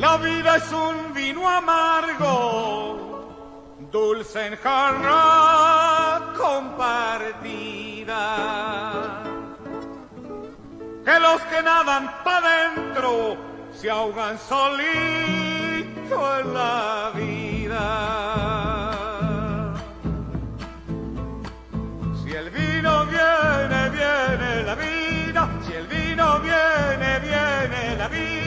La vida es un vino amargo, dulce en jarra compartida. Que los que nadan para adentro se ahogan solito en la vida. Si el vino viene, viene la vida. Si el vino viene, viene la vida.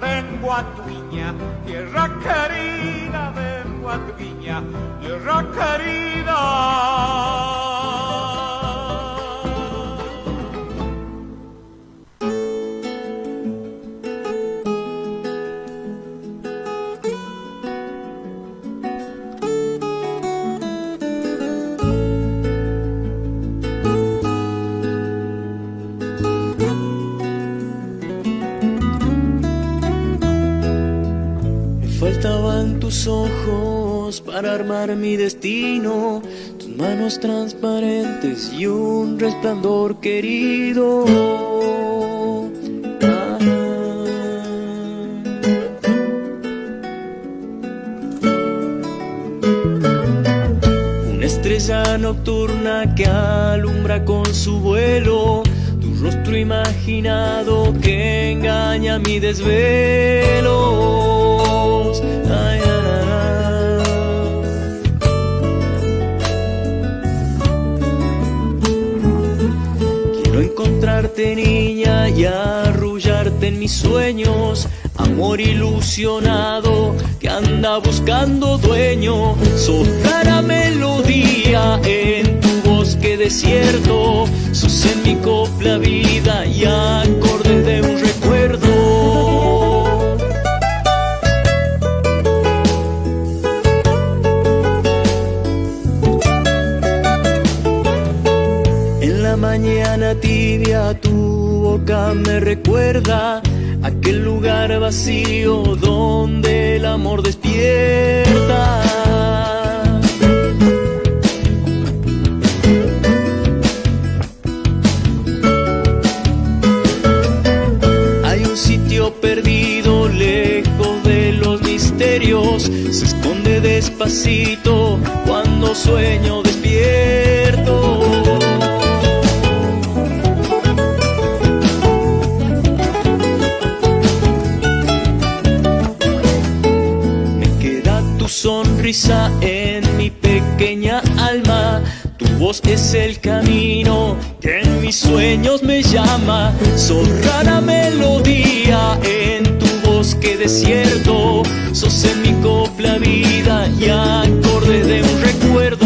Vengo a tu viña, tierra querida. Vengo a tu viña, tierra querida. Para armar mi destino, tus manos transparentes y un resplandor querido. Ah. Una estrella nocturna que alumbra con su vuelo tu rostro imaginado que engaña mi desvelo. Niña y arrullarte en mis sueños. Amor ilusionado que anda buscando dueño. Sos la melodía en tu bosque desierto. Sos en mi copla vida y acordes de un recuerdo. Boca me recuerda aquel lugar vacío donde el amor despierta. Hay un sitio perdido lejos de los misterios, se esconde despacito cuando sueño despierto. Es el camino que en mis sueños me llama. Sos rara melodía en tu bosque desierto. Sos en mi copla vida y acorde de un recuerdo.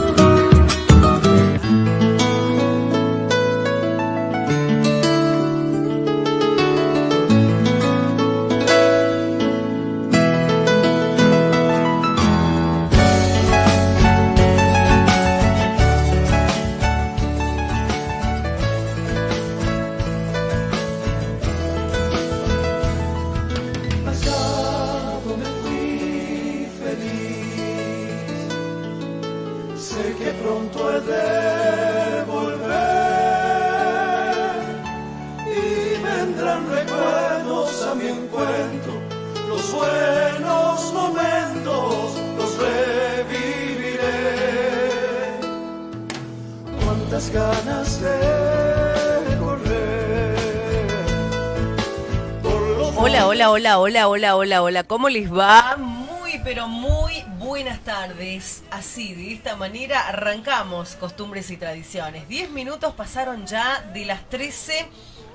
hola, hola, hola, hola, ¿cómo les va? Muy, pero muy buenas tardes. Así, de esta manera arrancamos costumbres y tradiciones. Diez minutos pasaron ya de las 13,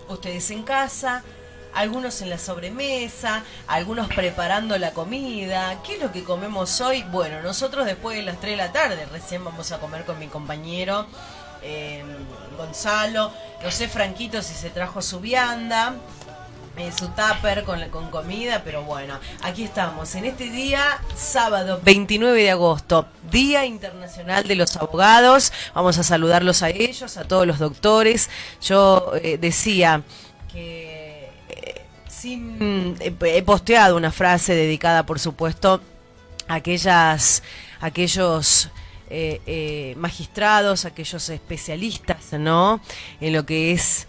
ustedes en casa, algunos en la sobremesa, algunos preparando la comida. ¿Qué es lo que comemos hoy? Bueno, nosotros después de las 3 de la tarde, recién vamos a comer con mi compañero eh, Gonzalo. No sé, Franquito, si se trajo su vianda. Eh, su tupper con, con comida, pero bueno, aquí estamos en este día, sábado 29 de agosto, Día Internacional de los Abogados. Vamos a saludarlos a ellos, a todos los doctores. Yo eh, decía que eh, sin, he posteado una frase dedicada, por supuesto, a aquellas, aquellos magistrados, aquellos especialistas, ¿no? En lo que es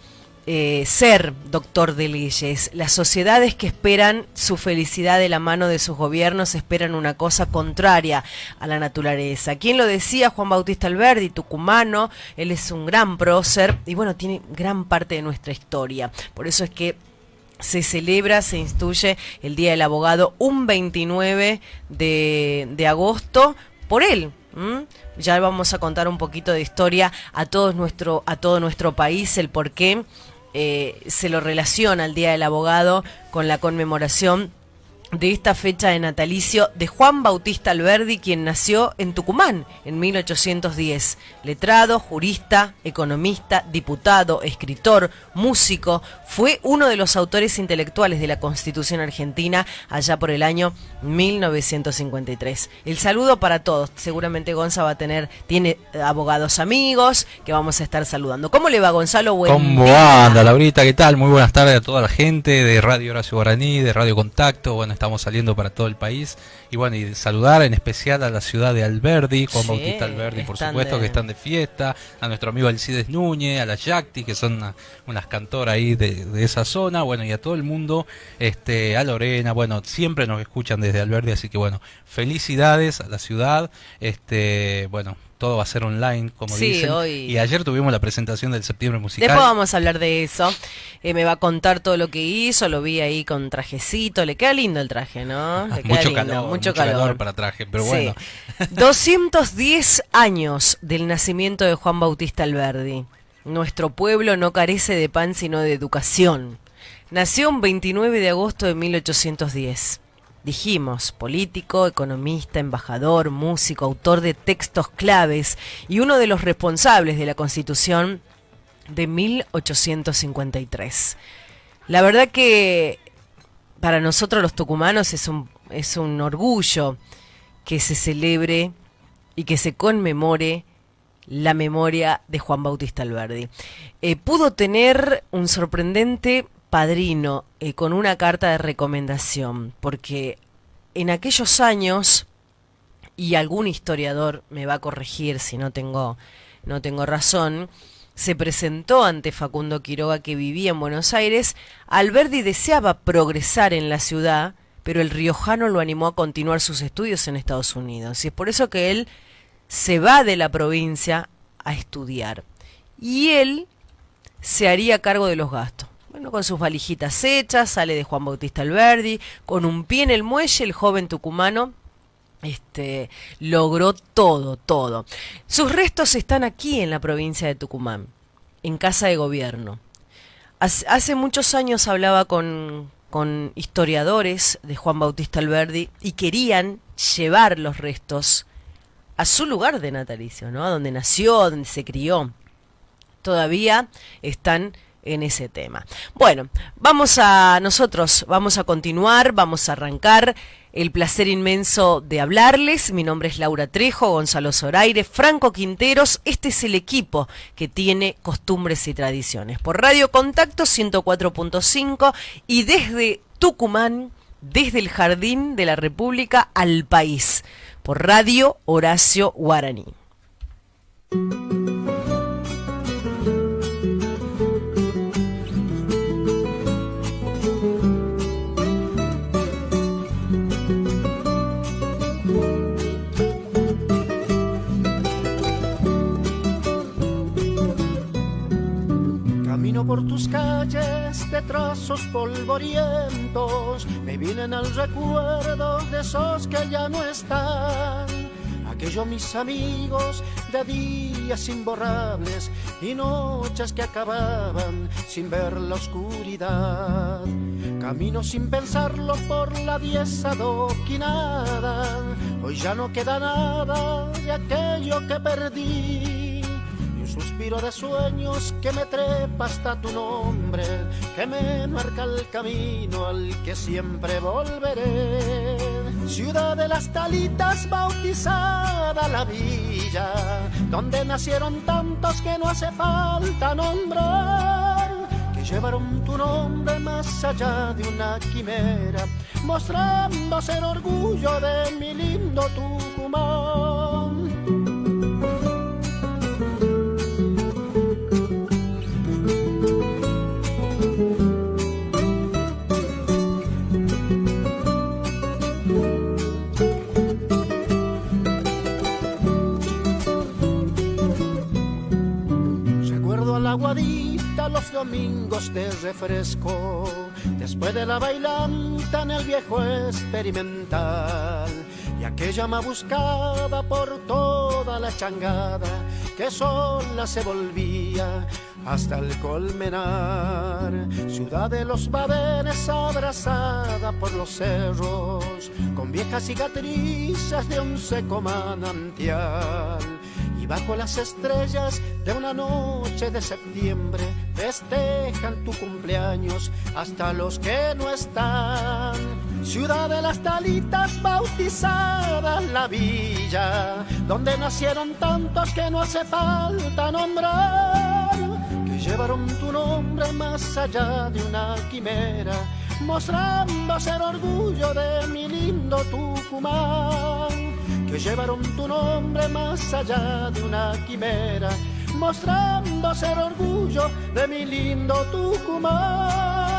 eh, ser doctor de leyes. Las sociedades que esperan su felicidad de la mano de sus gobiernos esperan una cosa contraria a la naturaleza. ¿Quién lo decía? Juan Bautista Alberdi, tucumano. Él es un gran prócer y bueno, tiene gran parte de nuestra historia. Por eso es que se celebra, se instituye el Día del Abogado un 29 de, agosto por él. Ya vamos a contar un poquito de historia a, todos nuestro, a todo nuestro país, el por qué eh, se lo relaciona al Día del Abogado con la conmemoración de esta fecha de natalicio de Juan Bautista Alberdi, quien nació en Tucumán en 1810. Letrado, jurista, economista, diputado, escritor, músico, fue uno de los autores intelectuales de la Constitución Argentina allá por el año 1953. El saludo para todos. Seguramente Gonza va a tener, tiene abogados amigos que vamos a estar saludando. ¿Cómo le va Gonzalo? Buen ¿Cómo anda, Laurita? ¿Qué tal? Muy buenas tardes a toda la gente de Radio Horacio Guaraní, de Radio Contacto. Estamos saliendo para todo el país. Y bueno, y saludar en especial a la ciudad de Alberdi, Juan Bautista Alberdi, por supuesto, que están de fiesta, a nuestro amigo Alcides Núñez, a la Yacti, que son unas cantoras ahí de, de, esa zona, bueno, y a todo el mundo, este, a Lorena, bueno, siempre nos escuchan desde Alberdi, así que bueno, felicidades a la ciudad, este, bueno, todo va a ser online, como dicen. Y ayer tuvimos la presentación del septiembre musical. Después vamos a hablar de eso. Eh, me va a contar todo lo que hizo, lo vi ahí con trajecito. Le queda lindo el traje, ¿no? Le mucho, calor, mucho, calor, para traje, pero bueno. 210 años del nacimiento de Juan Bautista Alberdi. Nuestro pueblo no carece de pan sino de educación. Nació un 29 de agosto de 1810 dijimos, político, economista, embajador, músico, autor de textos claves y uno de los responsables de la Constitución de 1853. La verdad que para nosotros los tucumanos es un, es un orgullo que se celebre y que se conmemore la memoria de Juan Bautista Alberdi. Eh, pudo tener un sorprendente padrino eh, con una carta de recomendación, porque en aquellos años, y algún historiador me va a corregir si no tengo, no tengo razón, se presentó ante Facundo Quiroga que vivía en Buenos Aires, Alberdi deseaba progresar en la ciudad, pero el riojano lo animó a continuar sus estudios en Estados Unidos. Y es por eso que él se va de la provincia a estudiar. Y él se haría cargo de los gastos. Bueno, con sus valijitas hechas, sale de Juan Bautista Alberdi, con un pie en el muelle, el joven tucumano este, logró todo, todo. Sus restos están aquí en la provincia de Tucumán, en casa de gobierno. Hace, muchos años hablaba con, con historiadores de Juan Bautista Alberdi y querían llevar los restos a su lugar de natalicio, ¿no? A donde nació, donde se crió. Todavía están en ese tema. Bueno, vamos a nosotros, vamos a continuar, vamos a arrancar. El placer inmenso de hablarles. Mi nombre es Laura Trejo, Gonzalo Zoraire, Franco Quinteros. Este es el equipo que tiene costumbres y tradiciones. Por Radio Contacto 104.5 y desde Tucumán, desde el Jardín de la República al país. Por Radio Horacio Guaraní. Por tus calles de trazos polvorientos, me vienen al recuerdo de esos que ya no están. Aquellos mis amigos de días imborrables y noches que acababan sin ver la oscuridad. Camino sin pensarlo por la diez adoquinada, hoy ya no queda nada de aquello que perdí suspiro de sueños que me trepa hasta tu nombre, que me marca el camino al que siempre volveré. Ciudad de las talitas bautizada la villa, donde nacieron tantos que no hace falta nombrar, que llevaron tu nombre más allá de una quimera, mostrando ser orgullo de mi lindo Tucumán. Los domingos de refresco, después de la bailanta en el viejo experimental, y aquella ma buscaba por toda la changada, que sola se volvía hasta el colmenar, ciudad de los badenes abrazada por los cerros, con viejas cicatrices de un seco manantial bajo las estrellas de una noche de septiembre festejan tu cumpleaños hasta los que no están. Ciudad de las talitas bautizadas la villa, donde nacieron tantos que no hace falta nombrar, que llevaron tu nombre más allá de una quimera, mostrando ser orgullo de mi lindo Tucumán que llevaron tu nombre más allá de una quimera, mostrando ser orgullo de mi lindo Tucumán.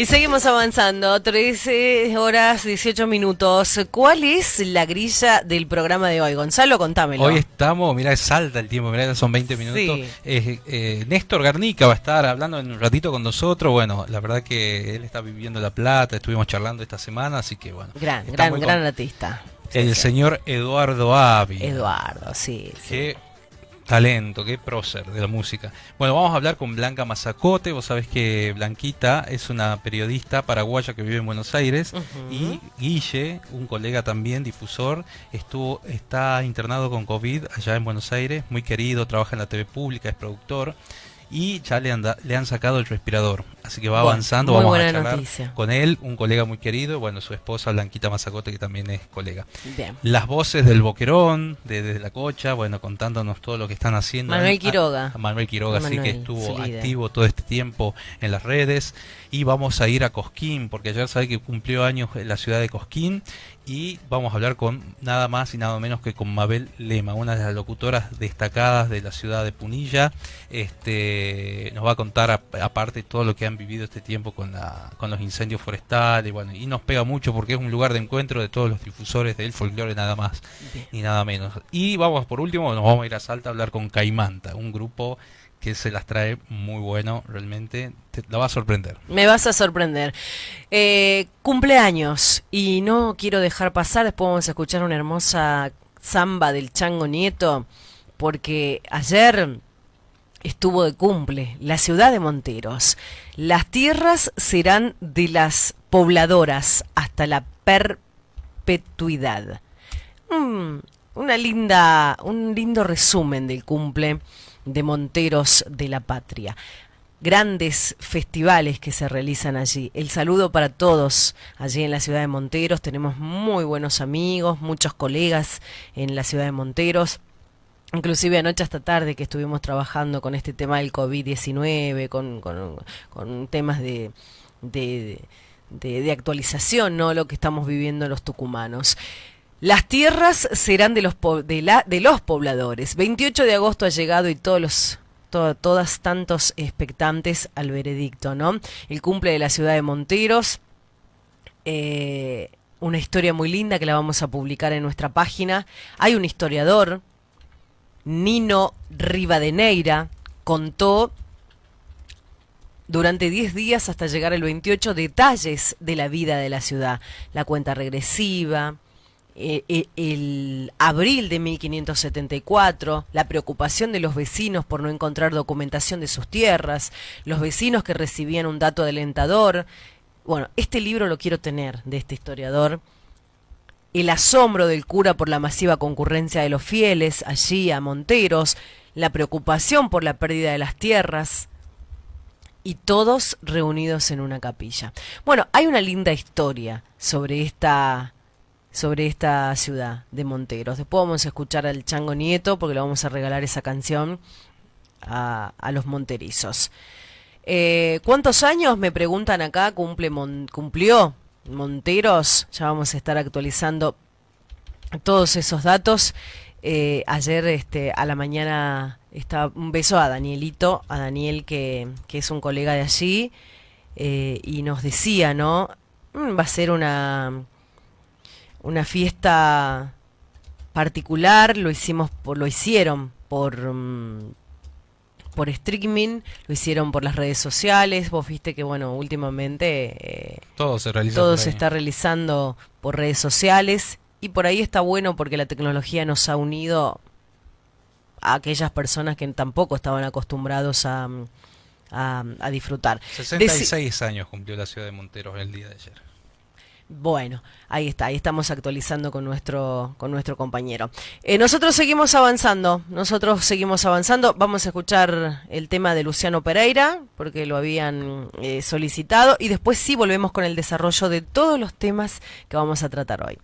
Y seguimos avanzando, 13 horas 18 minutos. ¿Cuál es la grilla del programa de hoy? Gonzalo, contámelo. Hoy estamos, mira, salta el tiempo, mira, son 20 minutos. Eh, Néstor Garnica va a estar hablando en un ratito con nosotros. Bueno, la verdad que él está viviendo La Plata, estuvimos charlando esta semana, así que bueno. Gran, gran, gran artista. El señor Eduardo Avi. Eduardo, sí. Que talento, qué prócer de la música. Bueno, vamos a hablar con Blanca Mazacote. Vos sabés que Blanquita es una periodista paraguaya que vive en Buenos Aires. Y Guille, un colega también, difusor, estuvo, está internado con COVID allá en Buenos Aires. Muy querido, trabaja en la TV pública, es productor y ya le, le han sacado el respirador. Así que va avanzando, vamos a charlar con él, un colega muy querido, bueno, su esposa Blanquita Mazacote, que también es colega. Las voces del Boquerón, de, la cocha, bueno, contándonos todo lo que están haciendo. Manuel Quiroga. Manuel Quiroga, sí, que estuvo activo todo este tiempo en las redes. Y vamos a ir a Cosquín, porque ayer sabe que cumplió años en la ciudad de Cosquín y vamos a hablar con nada más y nada menos que con Mabel Lema, una de las locutoras destacadas de la ciudad de Punilla. Este, nos va a contar aparte todo lo que han vivido este tiempo con, la, con los incendios forestales, bueno, y nos pega mucho porque es un lugar de encuentro de todos los difusores del folclore nada más y nada menos. Y vamos por último, nos vamos a ir a Salta a hablar con Caimanta, un grupo que se las trae muy bueno, realmente te, la va a sorprender. Me vas a sorprender. Eh, cumpleaños, y no quiero dejar pasar, después vamos a escuchar una hermosa samba del Chango Nieto, porque ayer estuvo de cumple la ciudad de Monteros. Las tierras serán de las pobladoras hasta la perpetuidad. Mm, una linda, un lindo resumen del cumple de Monteros de la Patria. Grandes festivales que se realizan allí. El saludo para todos allí en la ciudad de Monteros. Tenemos muy buenos amigos, muchos colegas en la ciudad de Monteros. Inclusive anoche hasta tarde que estuvimos trabajando con este tema del COVID-19, con, con, temas de, de, de, actualización, ¿no? Lo que estamos viviendo los tucumanos. Las tierras serán de los, de, los pobladores. 28 de agosto ha llegado y todos los todas tantos expectantes al veredicto, ¿no? El cumple de la ciudad de Monteros, eh, una historia muy linda que la vamos a publicar en nuestra página. Hay un historiador Nino Rivadeneira, contó durante 10 días hasta llegar el 28 detalles de la vida de la ciudad, la cuenta regresiva, eh, eh, el abril de 1574, la preocupación de los vecinos por no encontrar documentación de sus tierras, los vecinos que recibían un dato alentador. Bueno, este libro lo quiero tener de este historiador. El asombro del cura por la masiva concurrencia de los fieles allí a Monteros, la preocupación por la pérdida de las tierras, y todos reunidos en una capilla. Bueno, hay una linda historia sobre esta sobre esta ciudad de Monteros. Después vamos a escuchar al Chango Nieto porque le vamos a regalar esa canción a, los monterizos. Eh, ¿Cuántos años, me preguntan acá, cumple cumplió Monteros? Ya vamos a estar actualizando todos esos datos. Eh, ayer este, a la mañana Está, un beso a Danielito, a Daniel que, es un colega de allí, eh, y nos decía, ¿no? Mm, va a ser una, una fiesta particular, lo hicimos por, lo hicieron por mm, por streaming, lo hicieron por las redes sociales, vos viste que bueno, últimamente eh, todo se realiza todo se está realizando por redes sociales y por ahí está bueno porque la tecnología nos ha unido a aquellas personas que tampoco estaban acostumbrados a, a, disfrutar. 66 años cumplió la ciudad de Monteros el día de ayer. Bueno, ahí está, ahí estamos actualizando con nuestro, con nuestro compañero. Eh, nosotros seguimos avanzando, nosotros seguimos avanzando. Vamos a escuchar el tema de Luciano Pereira, porque lo habían eh, solicitado, y después sí volvemos con el desarrollo de todos los temas que vamos a tratar hoy.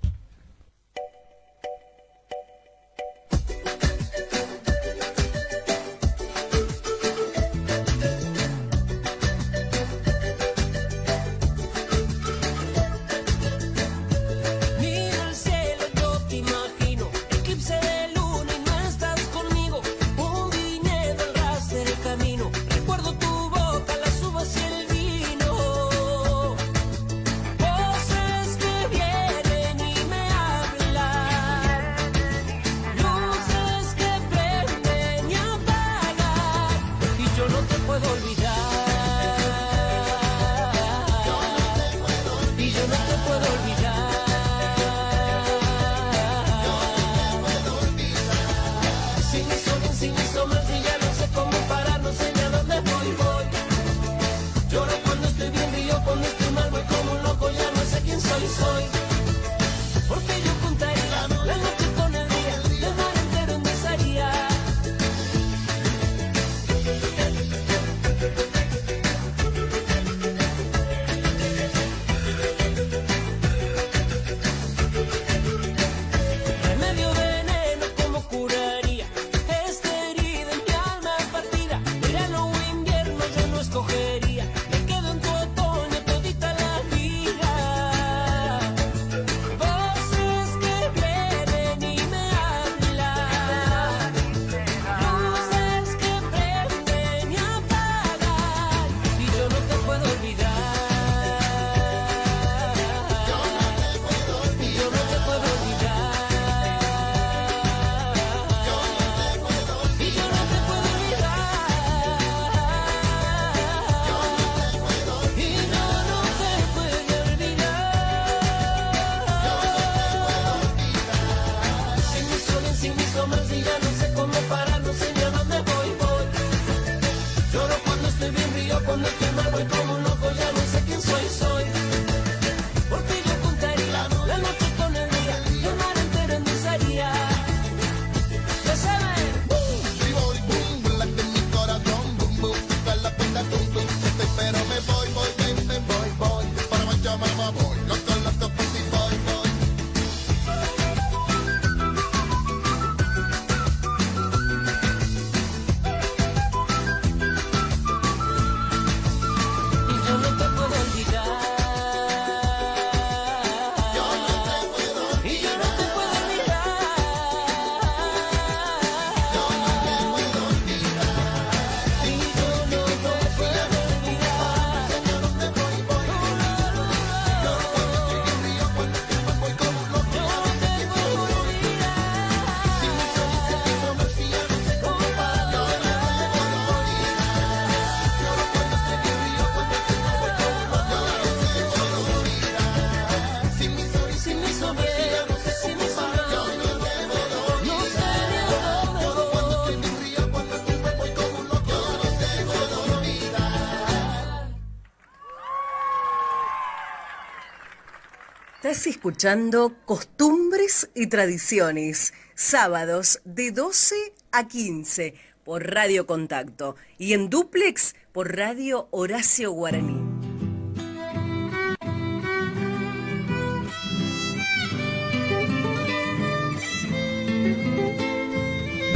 Escuchando Costumbres y Tradiciones, sábados de 12 a 15 por Radio Contacto y en duplex por Radio Horacio Guaraní.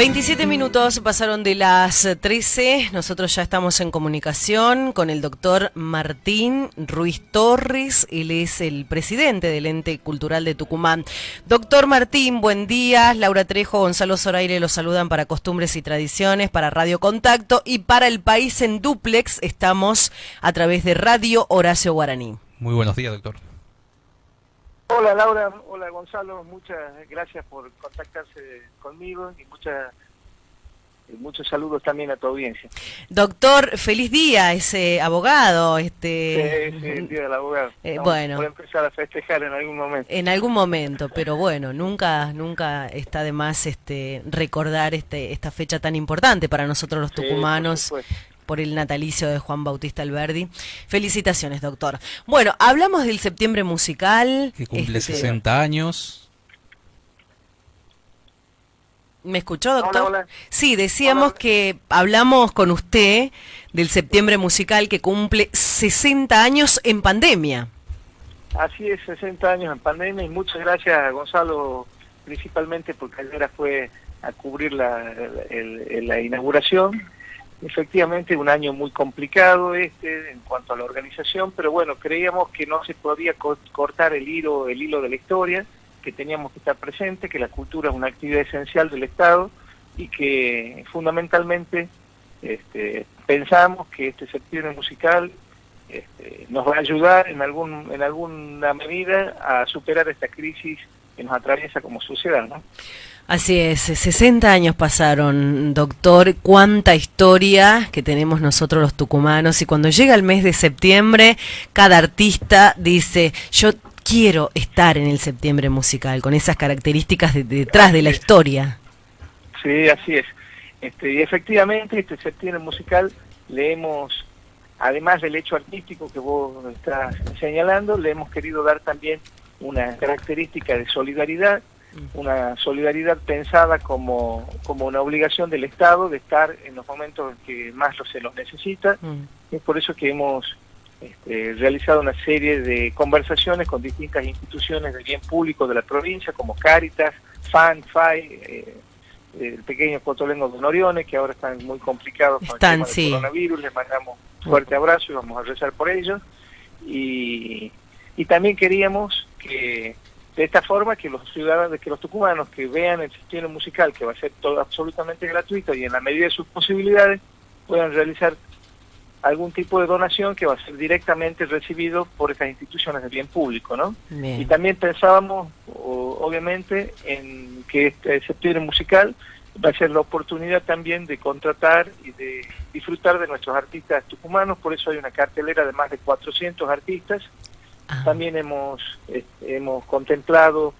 27 minutos pasaron de las 13. Nosotros ya estamos en comunicación con el doctor Martín Ruiz Torres. Él es el presidente del Ente Cultural de Tucumán. Doctor Martín, buen día. Laura Trejo, Gonzalo Zoraire los saludan para Costumbres y Tradiciones, para Radio Contacto y para el país en duplex. Estamos a través de Radio Horacio Guaraní. Muy buenos días, doctor. Hola Laura, hola Gonzalo, muchas gracias por contactarse conmigo y muchas muchos saludos también a tu audiencia. Doctor, feliz día, ese abogado. Este... Sí, sí, el día del abogado. Eh, bueno. Voy a empezar a festejar en algún momento. En algún momento, pero bueno, nunca nunca está de más este, recordar este, esta fecha tan importante para nosotros los tucumanos por el natalicio de Juan Bautista Alberdi. Felicitaciones, doctor. Bueno, hablamos del septiembre musical. Que cumple 60 este, años. ¿Me escuchó, doctor? Sí, decíamos que hablamos con usted del septiembre musical que cumple 60 años en pandemia. Así es, 60 años en pandemia y muchas gracias a Gonzalo principalmente porque ayer fue a cubrir la, la inauguración Efectivamente, un año muy complicado este en cuanto a la organización, pero bueno, creíamos que no se podía cortar el hilo, el hilo de la historia, que teníamos que estar presente, que la cultura es una actividad esencial del Estado y que fundamentalmente este, pensamos que este septiembre musical este, nos va a ayudar en, algún, en alguna medida a superar esta crisis que nos atraviesa como sociedad. ¿no? Así es, 60 años pasaron, doctor, cuánta historia que tenemos nosotros los tucumanos y cuando llega el mes de septiembre, cada artista dice, yo quiero estar en el septiembre musical, con esas características detrás de la historia. Sí, así es. Este, y efectivamente, este septiembre musical le hemos, además del hecho artístico que vos estás señalando, le hemos querido dar también una característica de solidaridad una solidaridad pensada como, como una obligación del Estado de estar en los momentos en que más se los necesita. Mm. Es por eso que hemos este, realizado una serie de conversaciones con distintas instituciones de bien público de la provincia, como Cáritas, FAN, FAI, eh, el pequeño Cotolengo de Norione, que ahora están muy complicados con el tema del coronavirus. Les mandamos fuerte abrazo y vamos a rezar por ellos. Y, y también queríamos que de esta forma que los ciudadanos, que los tucumanos que vean el sistema musical, que va a ser todo absolutamente gratuito y en la medida de sus posibilidades, puedan realizar algún tipo de donación que va a ser directamente recibido por estas instituciones de bien público, ¿no? Y también pensábamos, obviamente, en que este septiembre musical va a ser la oportunidad también de contratar y de disfrutar de nuestros artistas tucumanos, por eso hay una cartelera de más de 400 artistas. También hemos, este, hemos contemplado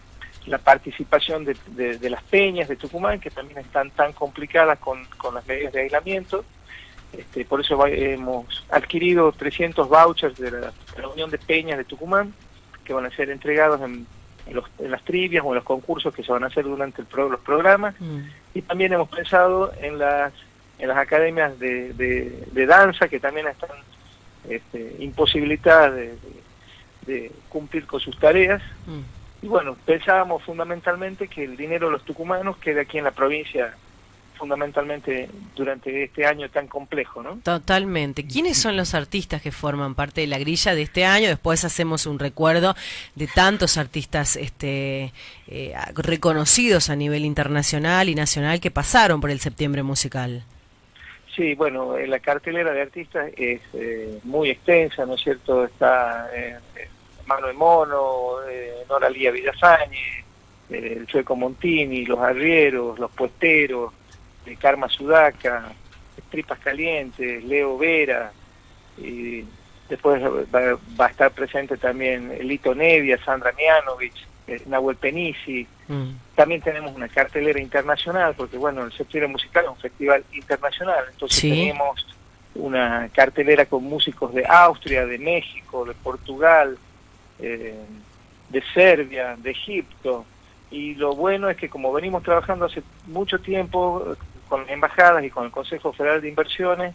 la participación de, las peñas de Tucumán, que también están tan complicadas con, las medidas de aislamiento. Este, por eso hemos adquirido 300 vouchers de la, Unión de Peñas de Tucumán, que van a ser entregados en, las trivias o en los concursos que se van a hacer durante el los programas. Mm. Y también hemos pensado en las, en las academias de, danza, que también están este, imposibilitadas de de cumplir con sus tareas. Mm. Y bueno, pensábamos fundamentalmente que el dinero de los tucumanos quede aquí en la provincia fundamentalmente durante este año tan complejo, ¿no? Totalmente. ¿Quiénes son los artistas que forman parte de la grilla de este año? Después hacemos un recuerdo de tantos artistas este, eh, reconocidos a nivel internacional y nacional que pasaron por el septiembre musical. Sí, bueno, la cartelera de artistas es eh, muy extensa, ¿no es cierto? Está eh, Mano de Mono, eh, Nora Lía Villafañe, eh, el Chueco Montini, Los Arrieros, Los Puesteros, eh, Karma Sudaca, Tripas Calientes, Leo Vera, y después va, a estar presente también Lito Nevia, Sandra Mianovich, eh, Nahuel Penisi. Mm. También tenemos una cartelera internacional, porque bueno, el septiembre musical es un festival internacional, entonces tenemos una cartelera con músicos de Austria, de México, de Portugal, eh, de Serbia, de Egipto, y lo bueno es que como venimos trabajando hace mucho tiempo con las embajadas y con el Consejo Federal de Inversiones,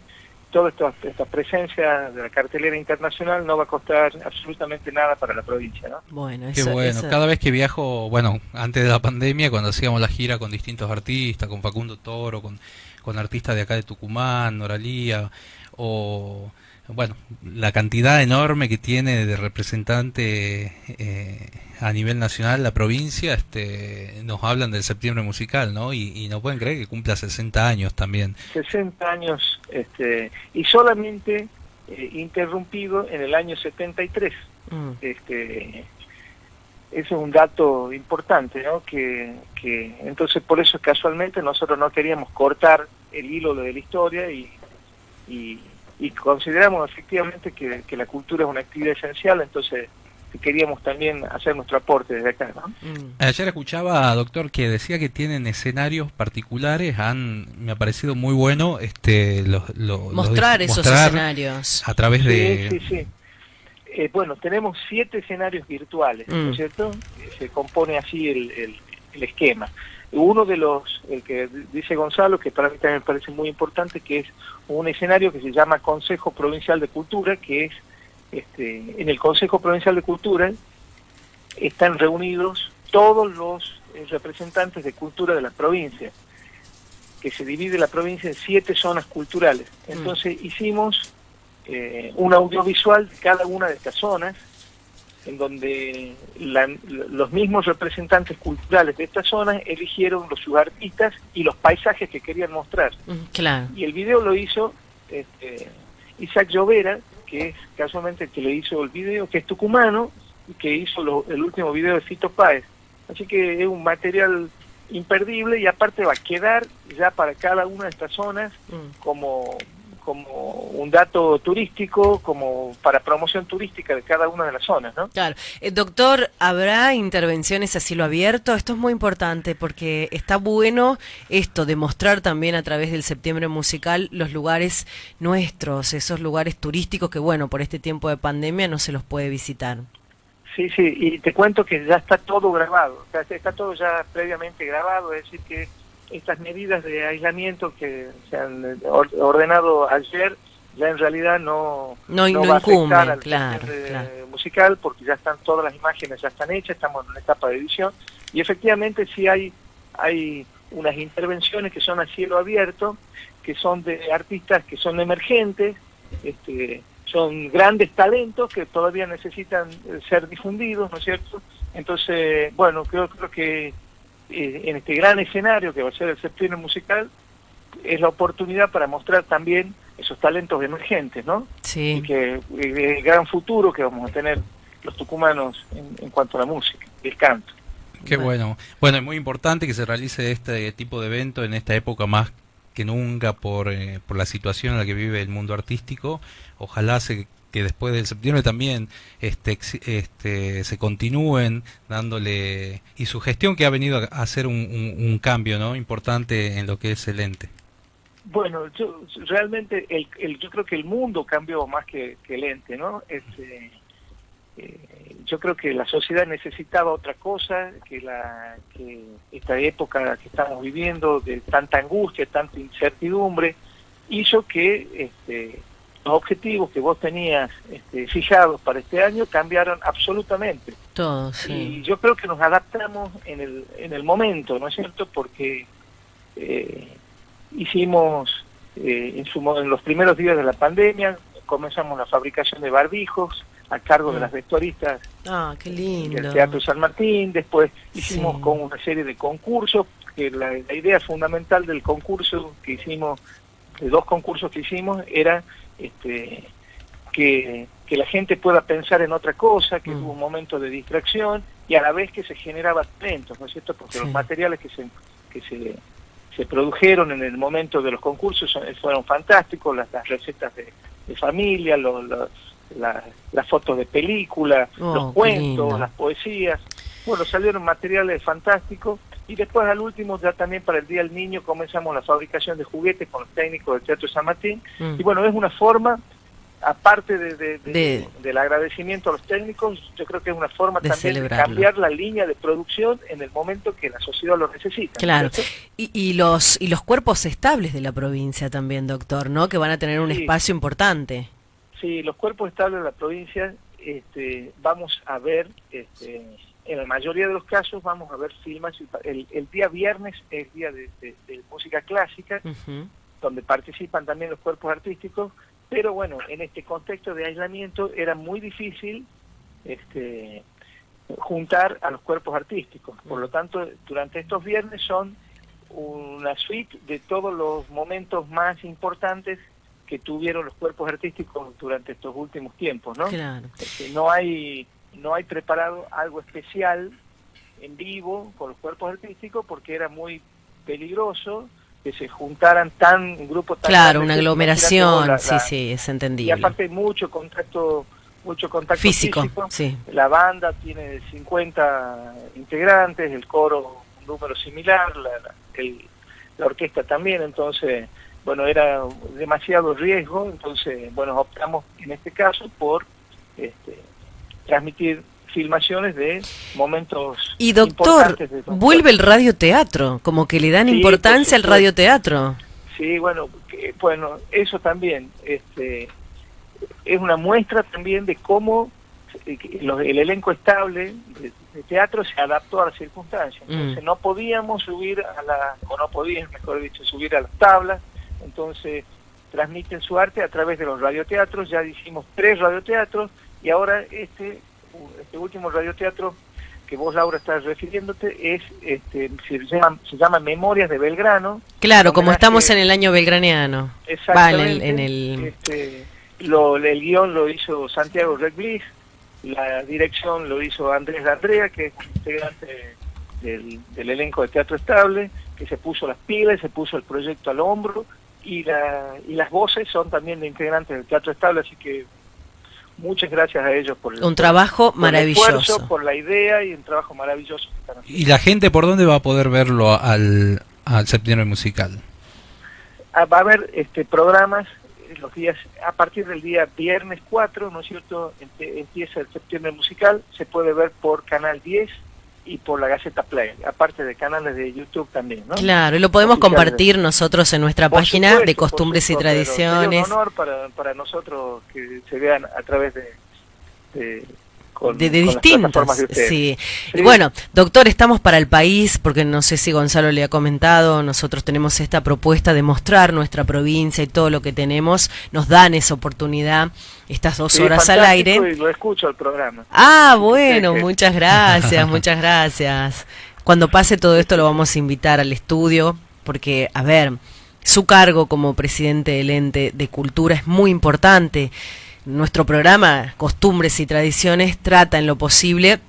toda esta, esta, presencia de la cartelera internacional no va a costar absolutamente nada para la provincia, ¿no? Bueno, Qué bueno. Cada vez que viajo, bueno, antes de la pandemia, cuando hacíamos la gira con distintos artistas, con Facundo Toro, con, con artistas de acá de Tucumán, Noralía, o bueno, la cantidad enorme que tiene de representantes eh, a nivel nacional la provincia, este, nos hablan del septiembre musical, ¿no? Y, no pueden creer que cumpla 60 años también. 60 años, este, y solamente eh, interrumpido en el año 73. Mm. Este, eso es un dato importante, ¿no? Que, que entonces por eso casualmente nosotros no queríamos cortar el hilo de la historia y, y y consideramos efectivamente que, la cultura es una actividad esencial, entonces queríamos también hacer nuestro aporte desde acá. ¿no? Mm. Ayer escuchaba, doctor, que decía que tienen escenarios particulares, han me ha parecido muy bueno este los, mostrar esos escenarios a través de... Sí, sí, eh, bueno, tenemos siete escenarios virtuales, ¿no es mm. cierto? Se compone así el, el, el esquema. Uno de los, el que dice Gonzalo, que para mí también me parece muy importante, que es un escenario que se llama Consejo Provincial de Cultura, que es, este, en el Consejo Provincial de Cultura están reunidos todos los eh, representantes de cultura de la provincia, que se divide la provincia en siete zonas culturales. Mm. Entonces hicimos eh, un audiovisual de cada una de estas zonas, en donde los mismos representantes culturales de esta zona eligieron los artistas y los paisajes que querían mostrar. Claro. Y el video lo hizo este, Isaac Llovera, que es casualmente el que le hizo el video, que es tucumano, y que hizo el último video de Fito Páez. Así que es un material imperdible y aparte va a quedar ya para cada una de estas zonas mm. como como un dato turístico, como para promoción turística de cada una de las zonas, ¿no? Claro. Eh, doctor, ¿habrá intervenciones a cielo abierto? Esto es muy importante porque está bueno esto de mostrar también a través del septiembre musical los lugares nuestros, esos lugares turísticos que, bueno, por este tiempo de pandemia no se los puede visitar. Sí, sí, y te cuento que ya está todo grabado, está todo ya previamente grabado, es decir que estas medidas de aislamiento que se han ordenado ayer ya en realidad no, no, no, va a afectar al claro, musical porque ya están todas las imágenes ya están hechas, estamos en una etapa de edición y efectivamente sí hay hay unas intervenciones que son a cielo abierto, que son de artistas que son emergentes, este, son grandes talentos que todavía necesitan ser difundidos, ¿no es cierto? Entonces, bueno, creo, creo que eh, en este gran escenario que va a ser el septiembre musical, es la oportunidad para mostrar también esos talentos emergentes, ¿no? Sí. Y que eh, el gran futuro que vamos a tener los tucumanos en, cuanto a la música y el canto. Qué bueno. Bueno, es muy importante que se realice este tipo de evento en esta época más que nunca por, eh, por la situación en la que vive el mundo artístico. Ojalá se que después del septiembre también este, este, se continúen dándole y su gestión que ha venido a hacer un, cambio no importante en lo que es el ente. Bueno yo realmente el, yo creo que el mundo cambió más que, el ente no este, eh, yo creo que la sociedad necesitaba otra cosa que la que esta época que estamos viviendo de tanta angustia tanta incertidumbre hizo que este, los objetivos que vos tenías este, fijados para este año cambiaron absolutamente. Todos, Y yo creo que nos adaptamos en el, en el momento, ¿no es cierto? Porque eh, hicimos, eh, en, su, en los primeros días de la pandemia, comenzamos la fabricación de barbijos a cargo de mm. las vestuaristas ah, qué lindo. del Teatro San Martín, después hicimos con una serie de concursos, que la, la idea fundamental del concurso que hicimos, de dos concursos que hicimos, era este, que, que, la gente pueda pensar en otra cosa, que mm. hubo un momento de distracción y a la vez que se generaba talentos, ¿no es cierto? Porque los materiales que se, que se, se produjeron en el momento de los concursos fueron fantásticos, las, recetas de, familia, las fotos de película, oh, los cuentos, las poesías. Bueno, salieron materiales fantásticos y después al último, ya también para el Día del Niño, comenzamos la fabricación de juguetes con los técnicos del Teatro San Martín. Mm. Y bueno, es una forma aparte de, del agradecimiento a los técnicos, yo creo que es una forma también de cambiar la línea de producción en el momento que la sociedad lo necesita. Claro. Y, y, los y los cuerpos estables de la provincia también, doctor, ¿no? Que van a tener un espacio importante. Sí, los cuerpos estables de la provincia, este, vamos a ver, este, en la mayoría de los casos vamos a ver filmas. El, el día viernes es día de, música clásica, donde participan también los cuerpos artísticos, pero bueno, en este contexto de aislamiento era muy difícil este, juntar a los cuerpos artísticos. Por lo tanto, durante estos viernes son una suite de todos los momentos más importantes que tuvieron los cuerpos artísticos durante estos últimos tiempos, ¿no? Claro. no hay no hay preparado algo especial en vivo con los cuerpos artísticos porque era muy peligroso que se juntaran tan grupos tan claro una aglomeración. sí sí es entendible. Y aparte mucho contacto mucho contacto físico, sí. la banda tiene 50 integrantes el coro un número similar la, la orquesta también entonces bueno, era demasiado riesgo, entonces, bueno, optamos en este caso por este, transmitir filmaciones de momentos y doctor vuelve el radioteatro como que le dan importancia al radioteatro. Sí bueno bueno eso también este es una muestra también de cómo eh, el elenco estable de, teatro se adaptó a las circunstancias. Mm. entonces no podíamos subir a la o no podíamos mejor dicho subir a las tablas. Entonces transmiten su arte a través de los radioteatros, ya hicimos tres radioteatros y ahora este, este último radioteatro que vos Laura estás refiriéndote es este, se, llama, Memorias de Belgrano. Claro, como estamos en el año belgraniano. Exactamente. en el, Este, lo, el guion lo hizo Santiago Reglis, la dirección lo hizo Andrés de Andrea, que es integrante del, del elenco de Teatro Estable, que se puso las pilas, se puso el proyecto al hombro y, la, y las voces son también de integrantes del Teatro Estable, así que muchas gracias a ellos por el, un trabajo maravilloso, por la idea y un trabajo maravilloso. ¿Y la gente por dónde va a poder verlo al, al septiembre musical? Ah, va a haber este programas los días a partir del día viernes 4, ¿no es cierto? Empieza el septiembre musical, se puede ver por Canal 10 y por la Gaceta Play, aparte de canales de YouTube también, ¿no? Claro, y lo podemos compartir nosotros en nuestra página de costumbres y tradiciones. Es un honor para, para nosotros que se vean a través de, de de, distintos. sí. Y bueno, doctor, estamos para el país, porque no sé si Gonzalo le ha comentado, nosotros tenemos esta propuesta de mostrar nuestra provincia y todo lo que tenemos, nos dan esa oportunidad, estas dos horas al aire. Y lo escucho el programa. Ah, bueno, muchas gracias, muchas gracias. Cuando pase todo esto lo vamos a invitar al estudio, porque, a ver, su cargo como presidente del ente de cultura es muy importante nuestro programa Costumbres y Tradiciones trata en lo posible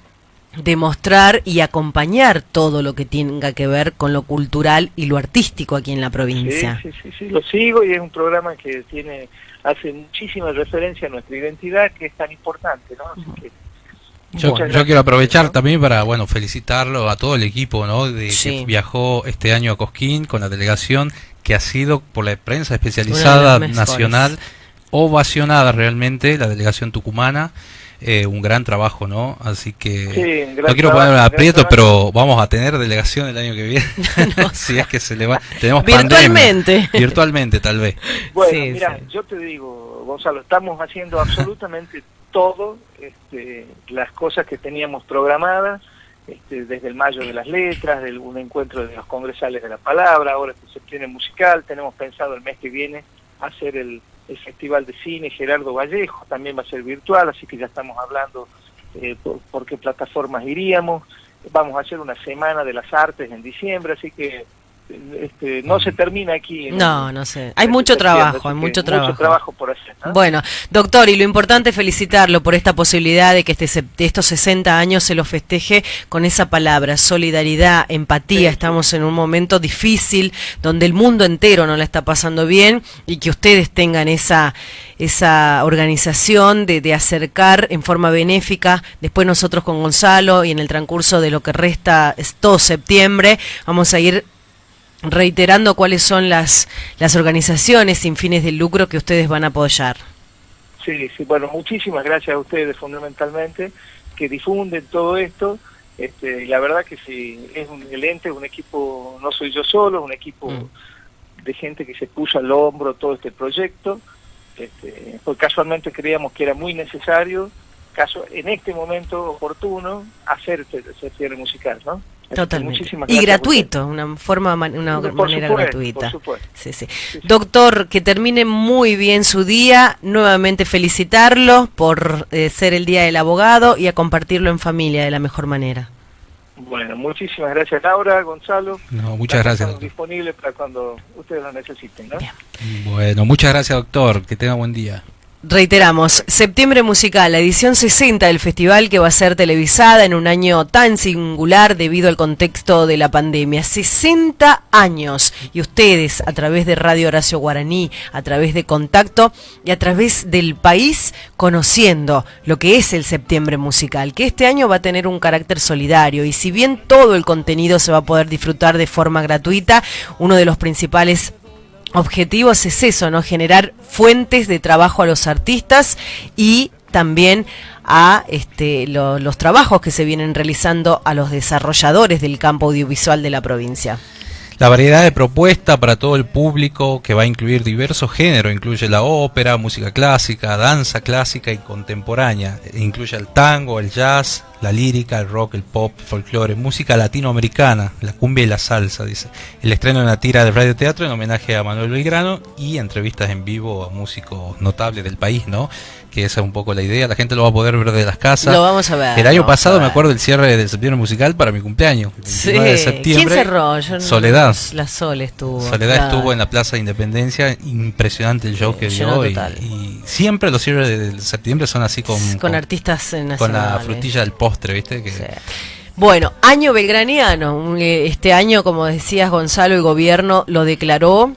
de mostrar y acompañar todo lo que tenga que ver con lo cultural y lo artístico aquí en la provincia. Sí, sí, sí, lo sigo y es un programa que tiene hace muchísima referencia a nuestra identidad que es tan importante, ¿no? yo, quiero aprovechar también para bueno felicitarlo a todo el equipo ¿no? de que viajó este año a Cosquín con la delegación que ha sido por la prensa especializada nacional ovacionada realmente la delegación tucumana. Eh, un gran trabajo, ¿no? Así que no quiero ponerme aprieto, pero vamos a tener delegación el año que viene. si es que se le va. Tenemos virtualmente. Virtualmente, tal vez. Bueno, mira, yo te digo, Gonzalo, estamos haciendo absolutamente todo, este, las cosas que teníamos programadas, este, desde el mayo de las letras, de un encuentro de los congresales de la palabra, ahora se septiembre musical, tenemos pensado el mes que viene hacer el el Festival de Cine Gerardo Vallejo, también va a ser virtual, así que ya estamos hablando eh, por, qué plataformas iríamos. Vamos a hacer una semana de las artes en diciembre, así que este, no se termina aquí. no, no sé. Hay mucho trabajo, hay mucho trabajo. Mucho trabajo por hacer. Bueno, doctor, y lo importante es felicitarlo por esta posibilidad de que este, estos 60 años se lo festeje con esa palabra, solidaridad, empatía. Estamos en un momento difícil donde el mundo entero no la está pasando bien y que ustedes tengan esa esa organización de, de acercar en forma benéfica. Después nosotros con Gonzalo y en el transcurso de lo que resta es todo septiembre vamos a ir reiterando cuáles son las, las organizaciones sin fines de lucro que ustedes van a apoyar. Sí, sí, bueno, muchísimas gracias a ustedes fundamentalmente que difunden todo esto. Este, la verdad que sí, es un el ente, un equipo, no soy yo solo, un equipo Mm. de gente que se puso al hombro todo este proyecto, este, porque casualmente creíamos que era muy necesario, caso en este momento oportuno, hacer este, este musical, ¿no? Que Totalmente. muchísimas Y gratuito, una forma, una Por manera supuesto, gratuita. por. Sí, sí. Sí, sí. Doctor, que termine muy bien su día. Nuevamente felicitarlo por eh, ser el Día del Abogado y a compartirlo en familia de la mejor manera. Bueno, muchísimas gracias Laura, Gonzalo. No, muchas gracias, Estamos doctor. disponibles para cuando ustedes lo necesiten, ¿no? Bien. Bueno, muchas gracias, doctor. Que tenga buen día. Reiteramos, septiembre musical, la edición 60 del festival que va a ser televisada en un año tan singular debido al contexto de la pandemia. 60 años. Y ustedes, a través de Radio Horacio Guaraní, a través de Contacto y a través del país, conociendo lo que es el septiembre musical, que este año va a tener un carácter solidario. Y si bien todo el contenido se va a poder disfrutar de forma gratuita, uno de los principales objetivos es eso, ¿no? Generar fuentes de trabajo a los artistas y también a este, lo- los trabajos que se vienen realizando a los desarrolladores del campo audiovisual de la provincia. La variedad de propuesta para todo el público que va a incluir diversos géneros, incluye la ópera, música clásica, danza clásica y contemporánea, incluye el tango, el jazz, la lírica, el rock, el pop, folclore, música latinoamericana, la cumbia y la salsa, dice. El estreno de una tira de radioteatro en homenaje a Manuel Belgrano y entrevistas en vivo a músicos notables del país, ¿no? Que esa es un poco la idea, la gente lo va a poder ver de las casas. Lo vamos a ver. El año pasado me acuerdo del cierre del septiembre musical para mi cumpleaños. el Sí. 29 de septiembre. ¿Quién cerró? Yo no- Soledad. La Sol estuvo. Soledad claro. estuvo en la Plaza de Independencia, impresionante el show que lleno dio y, y siempre los cierres de septiembre son así con, Con artistas eh, con la nacionales. frutilla del postre, ¿viste? Que Sí. Bueno, año belgraniano. Eh, Este año, como decías Gonzalo, el gobierno lo declaró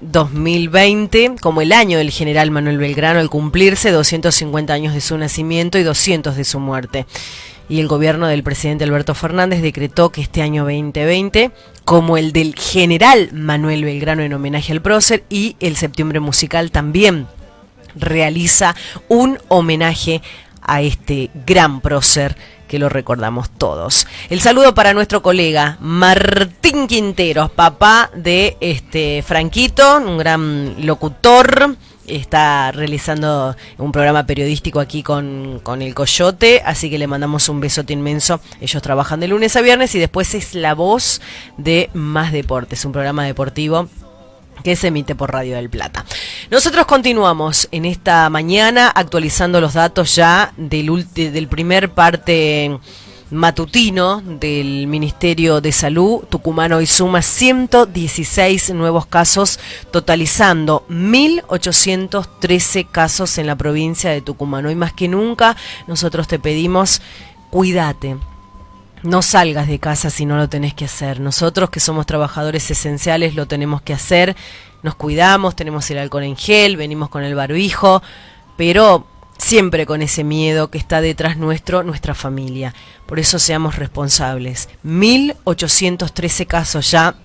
2020 como el año del general Manuel Belgrano al cumplirse 250 años de su nacimiento y 200 de su muerte. Y el gobierno del presidente Alberto Fernández decretó que este año 2020, como el del general Manuel Belgrano en homenaje al prócer y el septiembre musical también realiza un homenaje a este gran prócer que lo recordamos todos. El saludo para nuestro colega Martín Quinteros, papá de este Franquito, un gran locutor. Está realizando un programa periodístico aquí con, con el Coyote, así que le mandamos un besote inmenso. Ellos trabajan de lunes a viernes y después es la voz de Más Deportes, un programa deportivo que se emite por Radio del Plata. Nosotros continuamos en esta mañana actualizando los datos ya del, del primer parte matutino del Ministerio de Salud. Tucumán hoy suma 116 nuevos casos, totalizando 1.813 casos en la provincia de Tucumán. Hoy más que nunca nosotros te pedimos, cuídate, no salgas de casa si no lo tenés que hacer. Nosotros que somos trabajadores esenciales lo tenemos que hacer. Nos cuidamos, tenemos el alcohol en gel, venimos con el barbijo, pero siempre con ese miedo que está detrás nuestro, nuestra familia. Por eso seamos responsables. 1813 casos ya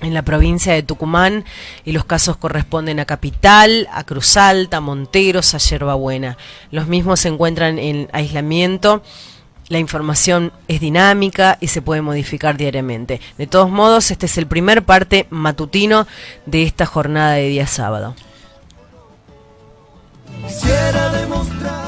en la provincia de Tucumán y los casos corresponden a Capital, a Cruz Alta, Monteros, a Yerbabuena. Los mismos se encuentran en aislamiento. La información es dinámica y se puede modificar diariamente. De todos modos, este es el primer parte matutino de esta jornada de día sábado. Quisiera demostrar.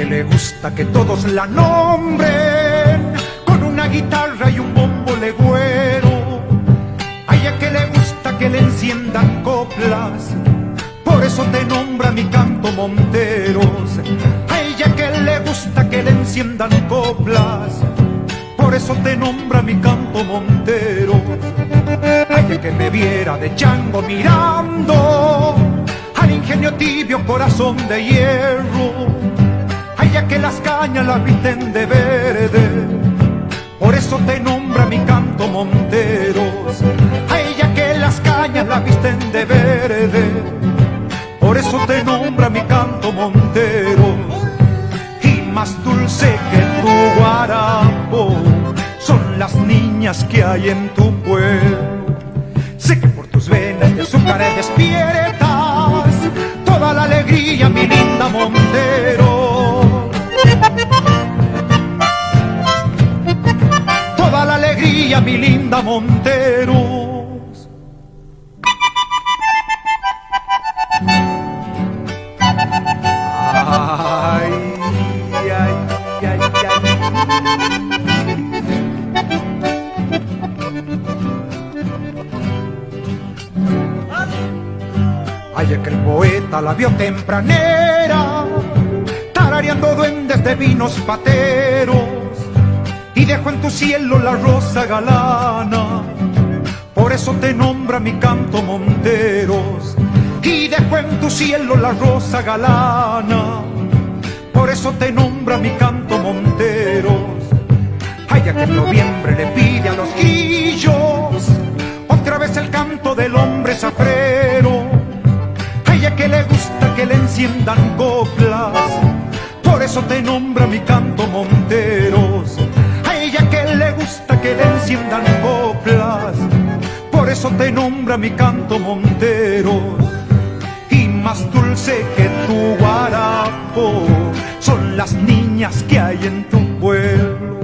Que le gusta que todos la nombren con una guitarra y un bombo legüero. A que le gusta que le enciendan coplas, por eso te nombra mi canto Monteros. A ella que le gusta que le enciendan coplas, por eso te nombra mi canto Monteros. A que me viera de chango mirando al ingenio tibio corazón de hierro. Ella que las cañas la visten de verde. Por eso te nombra mi canto Monteros. A ella que las cañas la visten de verde. Por eso te nombra mi canto Monteros. Y más dulce que tu guarapo son las niñas que hay en tu pueblo. Sé que por tus venas de azúcar despiertas toda la alegría, mi linda Montero. Alegría, mi linda Montero. Ay, ay, ay, ay. poeta la vio tempranera, tarareando duendes de vinos pateros, y dejó en tu cielo la rosa galana. Por eso te nombra mi canto Monteros y dejó en tu cielo la rosa galana. Por eso te nombra mi canto Monteros. Ay, que en noviembre le pide a los guillos otra vez el canto del hombre zafrero. Ay, que le gusta que le enciendan coplas. Por eso te nombra mi canto Monteros. Que le enciendan coplas. Por eso te nombra mi canto Monteros más dulce que tu guarapo son las niñas que hay en tu pueblo.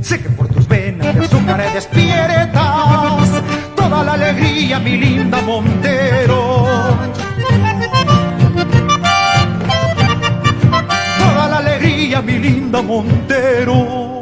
Sé que por tus venas de azúcar despiertas toda la alegría, mi linda Montero. Toda la alegría, mi linda Montero.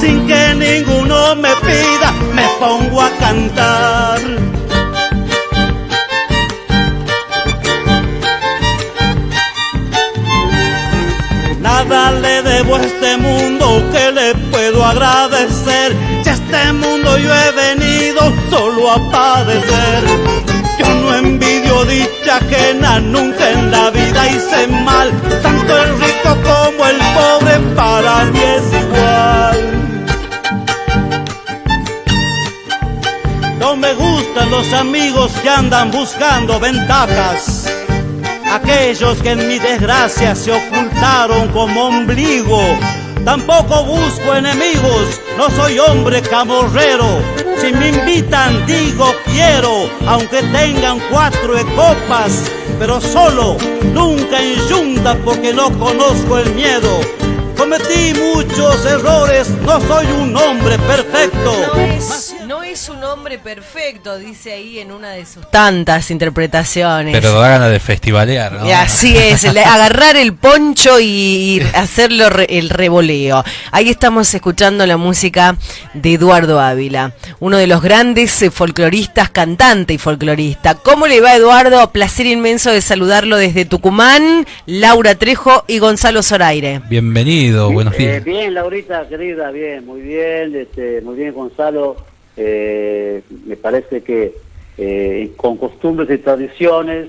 sin que ninguno me pida, me pongo a cantar. Nada le debo a este mundo que le puedo agradecer. Si a este mundo yo he venido solo a padecer. Yo no envidio dicha ajena, nunca en la vida hice mal, tanto el los amigos que andan buscando ventajas, aquellos que en mi desgracia se ocultaron como ombligo. Tampoco busco enemigos, no soy hombre camorrero. Si me invitan digo quiero, aunque tengan cuatro copas pero solo, nunca en yunda porque no conozco el miedo. Cometí muchos errores, no soy un hombre perfecto. Hombre perfecto, dice ahí en una de sus tantas interpretaciones. Pero da ganas de festivalear, ¿no? Y así es, agarrar el poncho y, hacerlo el revoleo. Ahí estamos escuchando la música de Eduardo Ávila, uno de los grandes eh, folcloristas, cantante y folclorista. ¿Cómo le va Eduardo? Placer inmenso de saludarlo desde Tucumán, Laura Trejo y Gonzalo Zoraire. Bienvenido buenos días. Eh, bien, Laurita, querida, bien, muy bien, este, muy bien, Gonzalo. Eh, me parece que eh, con costumbres y tradiciones,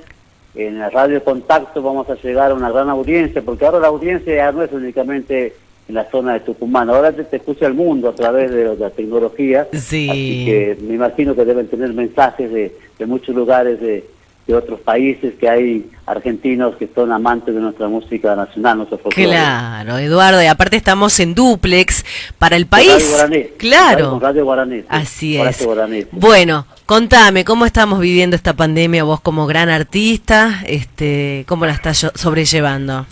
en la radio Contacto vamos a llegar a una gran audiencia, porque ahora la audiencia ya no es únicamente en la zona de Tucumán, ahora te, escucha el mundo a través de, la tecnología, sí. así que me imagino que deben tener mensajes de muchos lugares de de otros países, que hay argentinos que son amantes de nuestra música nacional, nuestro folclore. Claro, Eduardo, y aparte estamos en duplex para el país. Claro. Radio Guaraní. Así es. Bueno, contame, ¿cómo estamos viviendo esta pandemia vos como gran artista? este ¿Cómo la estás sobrellevando?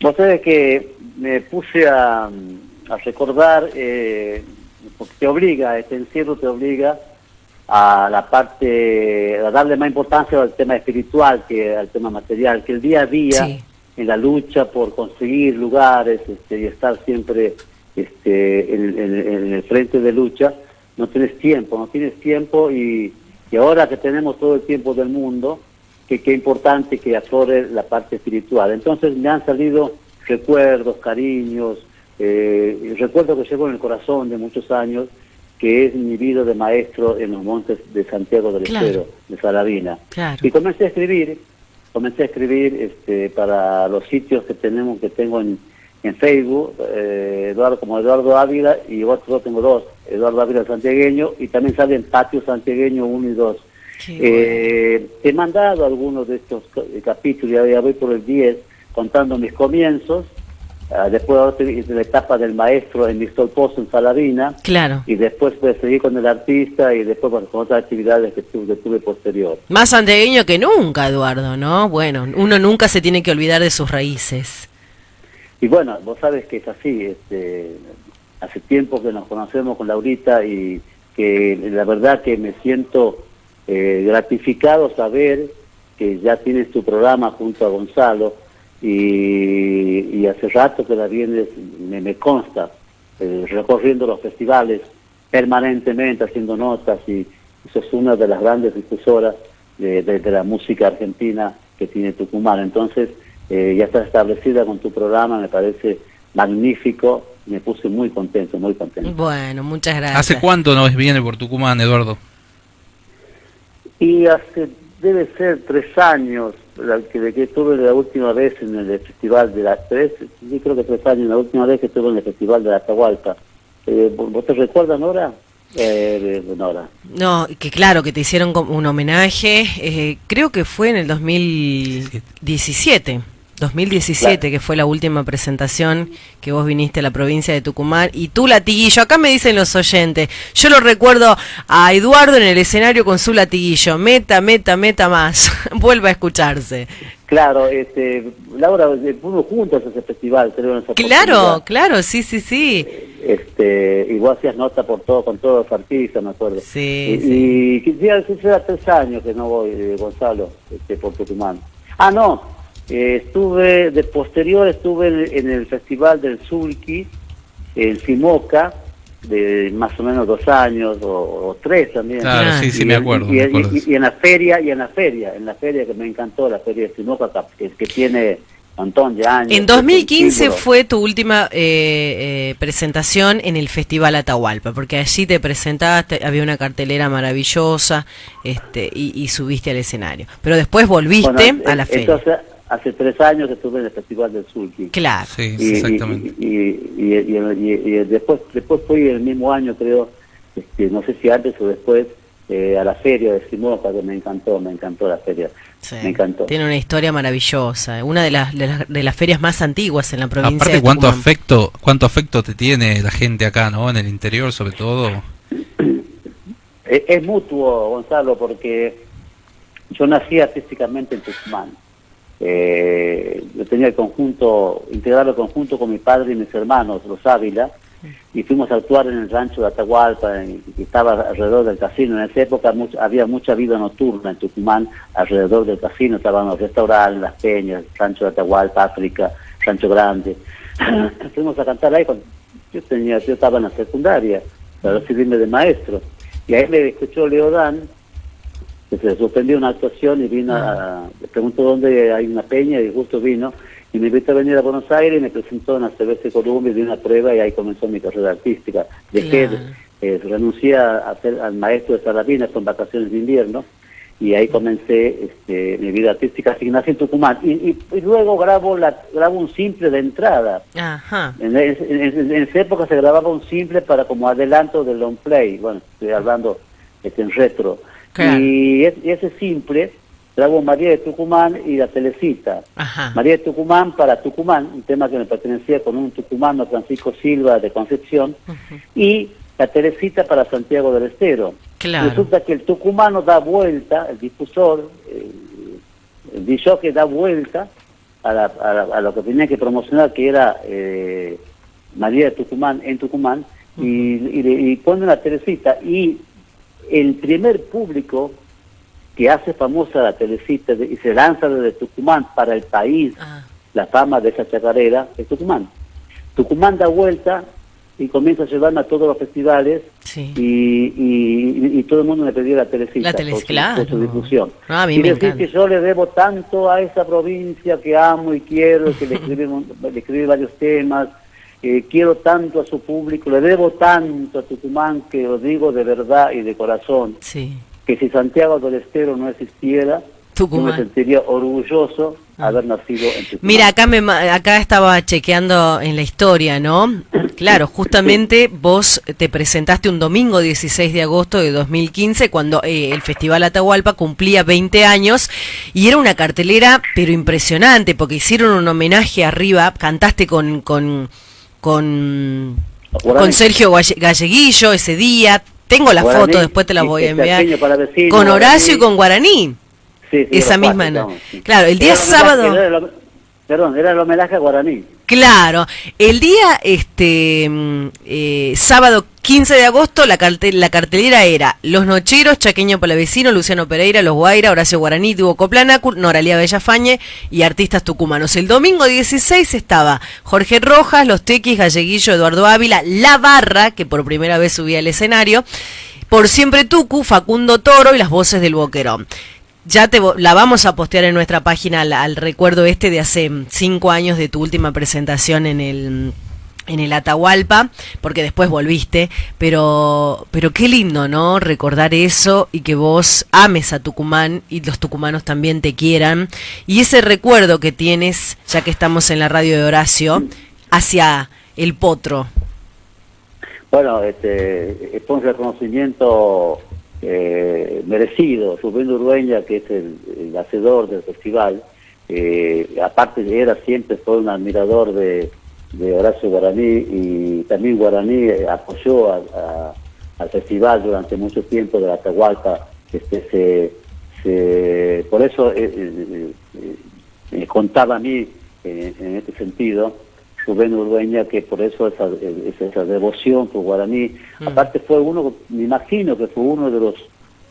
Vos sabés que me puse a, a recordar, eh, porque te obliga, este encierro te obliga a la parte, a darle más importancia al tema espiritual que al tema material, que el día a día en la lucha por conseguir lugares este, y estar siempre este, en, el frente de lucha, no tienes tiempo, no tienes tiempo y, y ahora que tenemos todo el tiempo del mundo, que qué importante que aflore la parte espiritual. Entonces me han salido recuerdos, cariños, eh, recuerdo que llevo en el corazón de muchos años, que es mi vida de maestro en los montes de Santiago del Claro. Estero, de Salavina. Claro. Y comencé a escribir, comencé a escribir este, para los sitios que tenemos, que tengo en, en Facebook, eh, Eduardo como Eduardo Ávila, y otro tengo dos, Eduardo Ávila Santiagueño, y también sale en Patio Santiagueño 1 y 2. Eh, he mandado algunos de estos eh, capítulos, ya voy por el 10, contando mis comienzos, ah, después de la etapa del maestro en Mistol Pozo en Salavina, Claro. y después pues, seguir con el artista y después bueno, con otras actividades que tuve, que tuve posterior. Más santiagueño que nunca, Eduardo, ¿no? Bueno, uno nunca se tiene que olvidar de sus raíces. Y bueno, vos sabes que es así, este, hace tiempo que nos conocemos con Laurita y que la verdad que me siento eh, gratificado saber que ya tienes tu programa junto a Gonzalo y, y hace rato que la vienes, me, me consta, eh, recorriendo los festivales permanentemente, haciendo notas y sos una de las grandes difusoras de, de- de la música argentina que tiene Tucumán. Entonces, eh, ya estás establecida con tu programa, me parece magnífico, me puse muy contento, muy contento. Bueno, muchas gracias. ¿Hace cuánto no viene por Tucumán, Eduardo? Y hace, debe ser tres años, de que estuve la última vez en el festival de la tres, yo creo que tres años, la última vez que estuve en el festival de la Atahualpa. Eh, ¿Vos te recuerdas, Nora? Eh, Nora. No, que claro, que te hicieron un homenaje, eh, creo que fue en el 2017. 2017, Claro. que fue la última presentación que vos viniste a la provincia de Tucumán. Y tú, latiguillo, acá me dicen los oyentes, yo lo recuerdo a Eduardo en el escenario con su latiguillo, meta, meta, meta más, vuelva a escucharse. Claro, este, Laura, eh, fuimos juntos a ese festival, creo, en esa Claro, claro, sí, sí, sí. Este, y vos hacías nota por todo, con todos los artistas, me acuerdo. Sí, y, sí. y que ya hace tres años que no voy, eh, Gonzalo, este, por Tucumán. Ah, no, eh, estuve, de posterior estuve en, en el Festival del Sulki, en Simoca, de más o menos dos años, o, o tres también. Claro, sí, sí, Y me en- acuerdo, Y, me y- acuerdo. y- y en la feria, y en la feria, en la feria que me encantó, la feria de Simoca, que, que tiene un montón de años. En que es un 2015 símbolo. fue tu última eh, eh, presentación en el Festival Atahualpa, porque allí te presentaste, había una cartelera maravillosa este, y, y subiste al escenario. Pero después volviste Bueno, a la eh, feria. Entonces, hace tres años estuve en el Festival del Sulki. Claro. Sí, Y, exactamente. y, después, después fui el mismo año, creo, este, no sé si antes o después, eh, a la feria de Simoca, que me encantó, me encantó la feria. Sí. Me encantó. Tiene una historia maravillosa, una de las, de las, de las ferias más antiguas en la provincia Aparte, de cuánto afecto, cuánto afecto te tiene la gente acá, ¿no? En el interior, sobre todo. Es, es mutuo, Gonzalo, porque yo nací artísticamente en Tucumán. Eh, yo tenía el conjunto, integrado el conjunto con mi padre y mis hermanos, los Ávila, y fuimos a actuar en el rancho de Atahualpa, que estaba alrededor del casino. En esa época había mucha vida nocturna en Tucumán, alrededor del casino, estaban los restaurantes, las peñas, rancho de Atahualpa, África, Rancho Grande. fuimos a cantar ahí cuando yo tenía, yo estaba en la secundaria, para recibirme de maestro. Y ahí me escuchó Leodán, se suspendió una actuación y vino a, le preguntó dónde hay una peña y justo vino y me invitó a venir a Buenos Aires y me presentó en la CBC Columbia y di una prueba y ahí comenzó mi carrera artística. Dejé, Claro. eh, renuncié a, ser al maestro de Salavina con vacaciones de invierno y ahí comencé este, mi vida artística, nací en Tucumán. Y, y- y luego grabo, la, grabo un simple de entrada. Ajá. En, es- en- en- en esa época se grababa un simple para como adelanto del long play, bueno, estoy hablando este, en retro. Claro. Y, es- y ese simple grabó María de Tucumán y la Telecita. Ajá. María de Tucumán para Tucumán, un tema que me pertenecía con un tucumano, Francisco Silva de Concepción, y la Telecita para Santiago del Estero. Claro. Resulta que el tucumano da vuelta, el difusor, el que da vuelta a, la- a la- a lo que tenía que promocionar, que era eh, María de Tucumán, en Tucumán, y, y, le- y pone la Teresita. Y el primer público que hace famosa la Teresita de- y se lanza desde Tucumán para el país Ah, la fama de esa chacarera es Tucumán. Tucumán da vuelta y comienza a llevarme a todos los festivales Sí. y, y- y todo el mundo me pedía la telecita La tele- por, su, claro. por su difusión. Ah, y me decir que yo le debo tanto a esa provincia que amo y quiero, que le escribí, le escribí varios temas, eh, quiero tanto a su público, le debo tanto a Tucumán que lo digo de verdad y de corazón, Sí. que si Santiago del Estero no existiera, yo me sentiría orgulloso haber nacido en Tucumán. Mira, acá me acá estaba chequeando en la historia, ¿no? Claro, justamente vos te presentaste un domingo 16 de agosto de 2015 cuando eh, el Festival Atahualpa cumplía 20 años y era una cartelera pero impresionante porque hicieron un homenaje arriba, cantaste con con con, con Sergio Galle- Galleguillo ese día. Tengo la Guaraní, foto, después te la voy a este enviar. Vecino, Con Horacio Guaraní. y con Guaraní. Sí, sí, esa misma cuatro, no- claro, el día sábado- era perdón, era el homenaje a Guaraní. Claro, el día este mm, eh, sábado 15 de agosto la, carte- la cartelera era Los Nocheros, Chaqueño Palavecino, Luciano Pereira, Los Guaira, Horacio Guaraní, Hugo Coplanacu, Noralía Bellafañe y artistas tucumanos. El domingo 16 estaba Jorge Rojas, Los Tequis, Galleguillo, Eduardo Ávila, La Barra, que por primera vez subía al escenario, Por Siempre Tucu, Facundo Toro y las voces del Boquerón. Ya te la vamos a postear en nuestra página al, al recuerdo este de hace mm, cinco años de tu última presentación en el en el Atahualpa, porque después volviste, pero pero qué lindo, ¿no? Recordar eso y que vos ames a Tucumán y los tucumanos también te quieran y ese recuerdo que tienes, ya que estamos en la radio de Horacio, hacia el potro. Bueno, este, es un reconocimiento eh, merecido. Rubén Urdueña, que es el, hacedor del festival, eh, aparte de era siempre fue un admirador de, de Horacio Guaraní y también Guaraní eh, apoyó al festival durante mucho tiempo de la Atahualpa. Este, se, se- por eso eh, eh, contaba a mí en este sentido Rubén Urdueña que por eso esa, esa, devoción por Guaraní. Aparte fue uno, me imagino que fue uno de los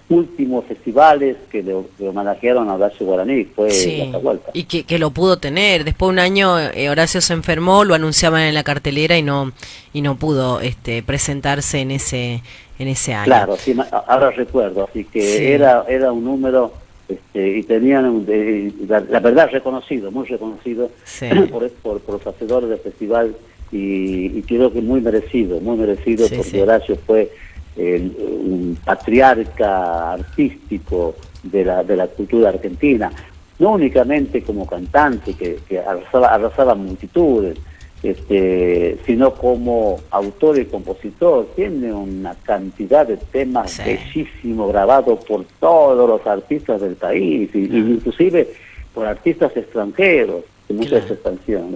últimos festivales que le, le homenajearon a Horacio Guaraní, fue Sí, Atahualpa. y que, que lo pudo tener. Después de un año eh, Horacio se enfermó, lo anunciaban en la cartelera y no y no pudo este presentarse en ese en ese año. Claro, sí, ahora recuerdo, así que Sí. era era un número este, y tenían un- de- la, la verdad reconocido, muy reconocido Sí. por, por, por los hacedores del festival y, y creo que muy merecido, muy merecido Sí, porque sí. Horacio fue un patriarca artístico de la, de la cultura argentina, no únicamente como cantante que, que arrasaba, arrasaba multitudes, este, sino como autor y compositor, tiene una cantidad de temas Sí. bellísimos grabados por todos los artistas del país, y, inclusive por artistas extranjeros, de muchas Claro.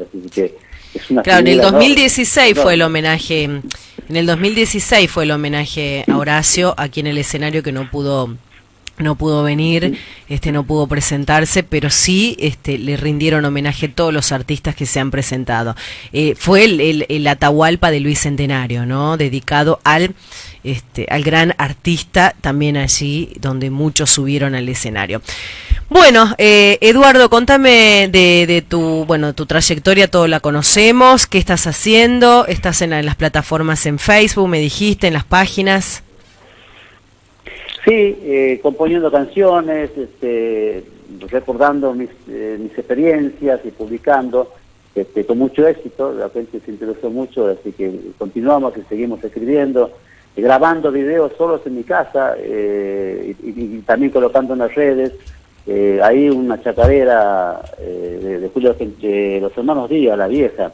así que es una Claro, en el figura enorme, 2016 fue el homenaje, en el 2016 fue el homenaje a Horacio aquí en el escenario que no pudo no pudo venir, este no pudo presentarse, pero sí este le rindieron homenaje a todos los artistas que se han presentado. Eh, fue el, el, el Atahualpa de Luis Centenario, ¿no? Dedicado al este al gran artista también allí donde muchos subieron al escenario. Bueno, eh, Eduardo, contame de, de tu, bueno, tu trayectoria, todo la conocemos, qué estás haciendo, estás en, la- en las plataformas en Facebook, me dijiste, en las páginas. Sí, eh, componiendo canciones, este, recordando mis, eh, mis experiencias y publicando este, con mucho éxito. La gente se interesó mucho, así que continuamos y seguimos escribiendo, eh, grabando videos solos en mi casa eh, y, y- también colocando en las redes. Eh, ahí una chacarera eh, de, de Julio de los hermanos Díaz, la vieja,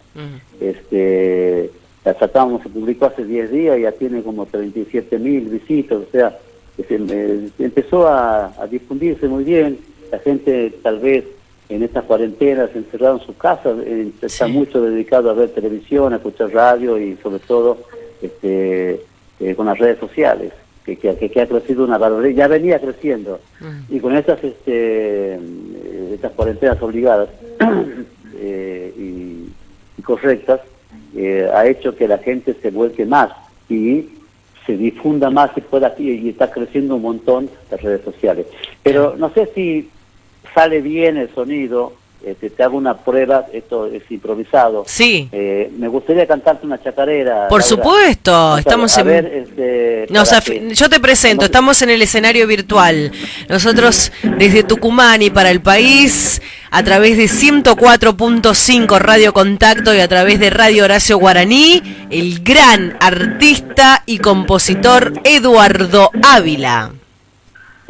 este, la sacamos, se publicó hace 10 días y ya tiene como 37 mil visitas, o sea, que se- eh, empezó a, a difundirse muy bien, la gente tal vez en estas cuarentenas encerrada en sus casas, eh, está Sí. mucho dedicado a ver televisión, a escuchar radio y sobre todo este, eh, con las redes sociales, que, que, ha crecido una barbaridad, ya venía creciendo, y con estas, este, eh, estas cuarentenas obligadas y, y correctas, eh, ha hecho que la gente se vuelque más. Y se difunda más y pueda y, está creciendo un montón las redes sociales. Pero no sé si sale bien el sonido este, te hago una prueba, esto es improvisado. Sí. Eh, me gustaría cantarte una chacarera. Por supuesto, estamos a en... ver, este, Nos que- yo te presento, estamos en el escenario virtual. Nosotros desde Tucumán y para el país, a través de 104.5 Radio Contacto y a través de Radio Horacio Guaraní, el gran artista y compositor Eduardo Ávila.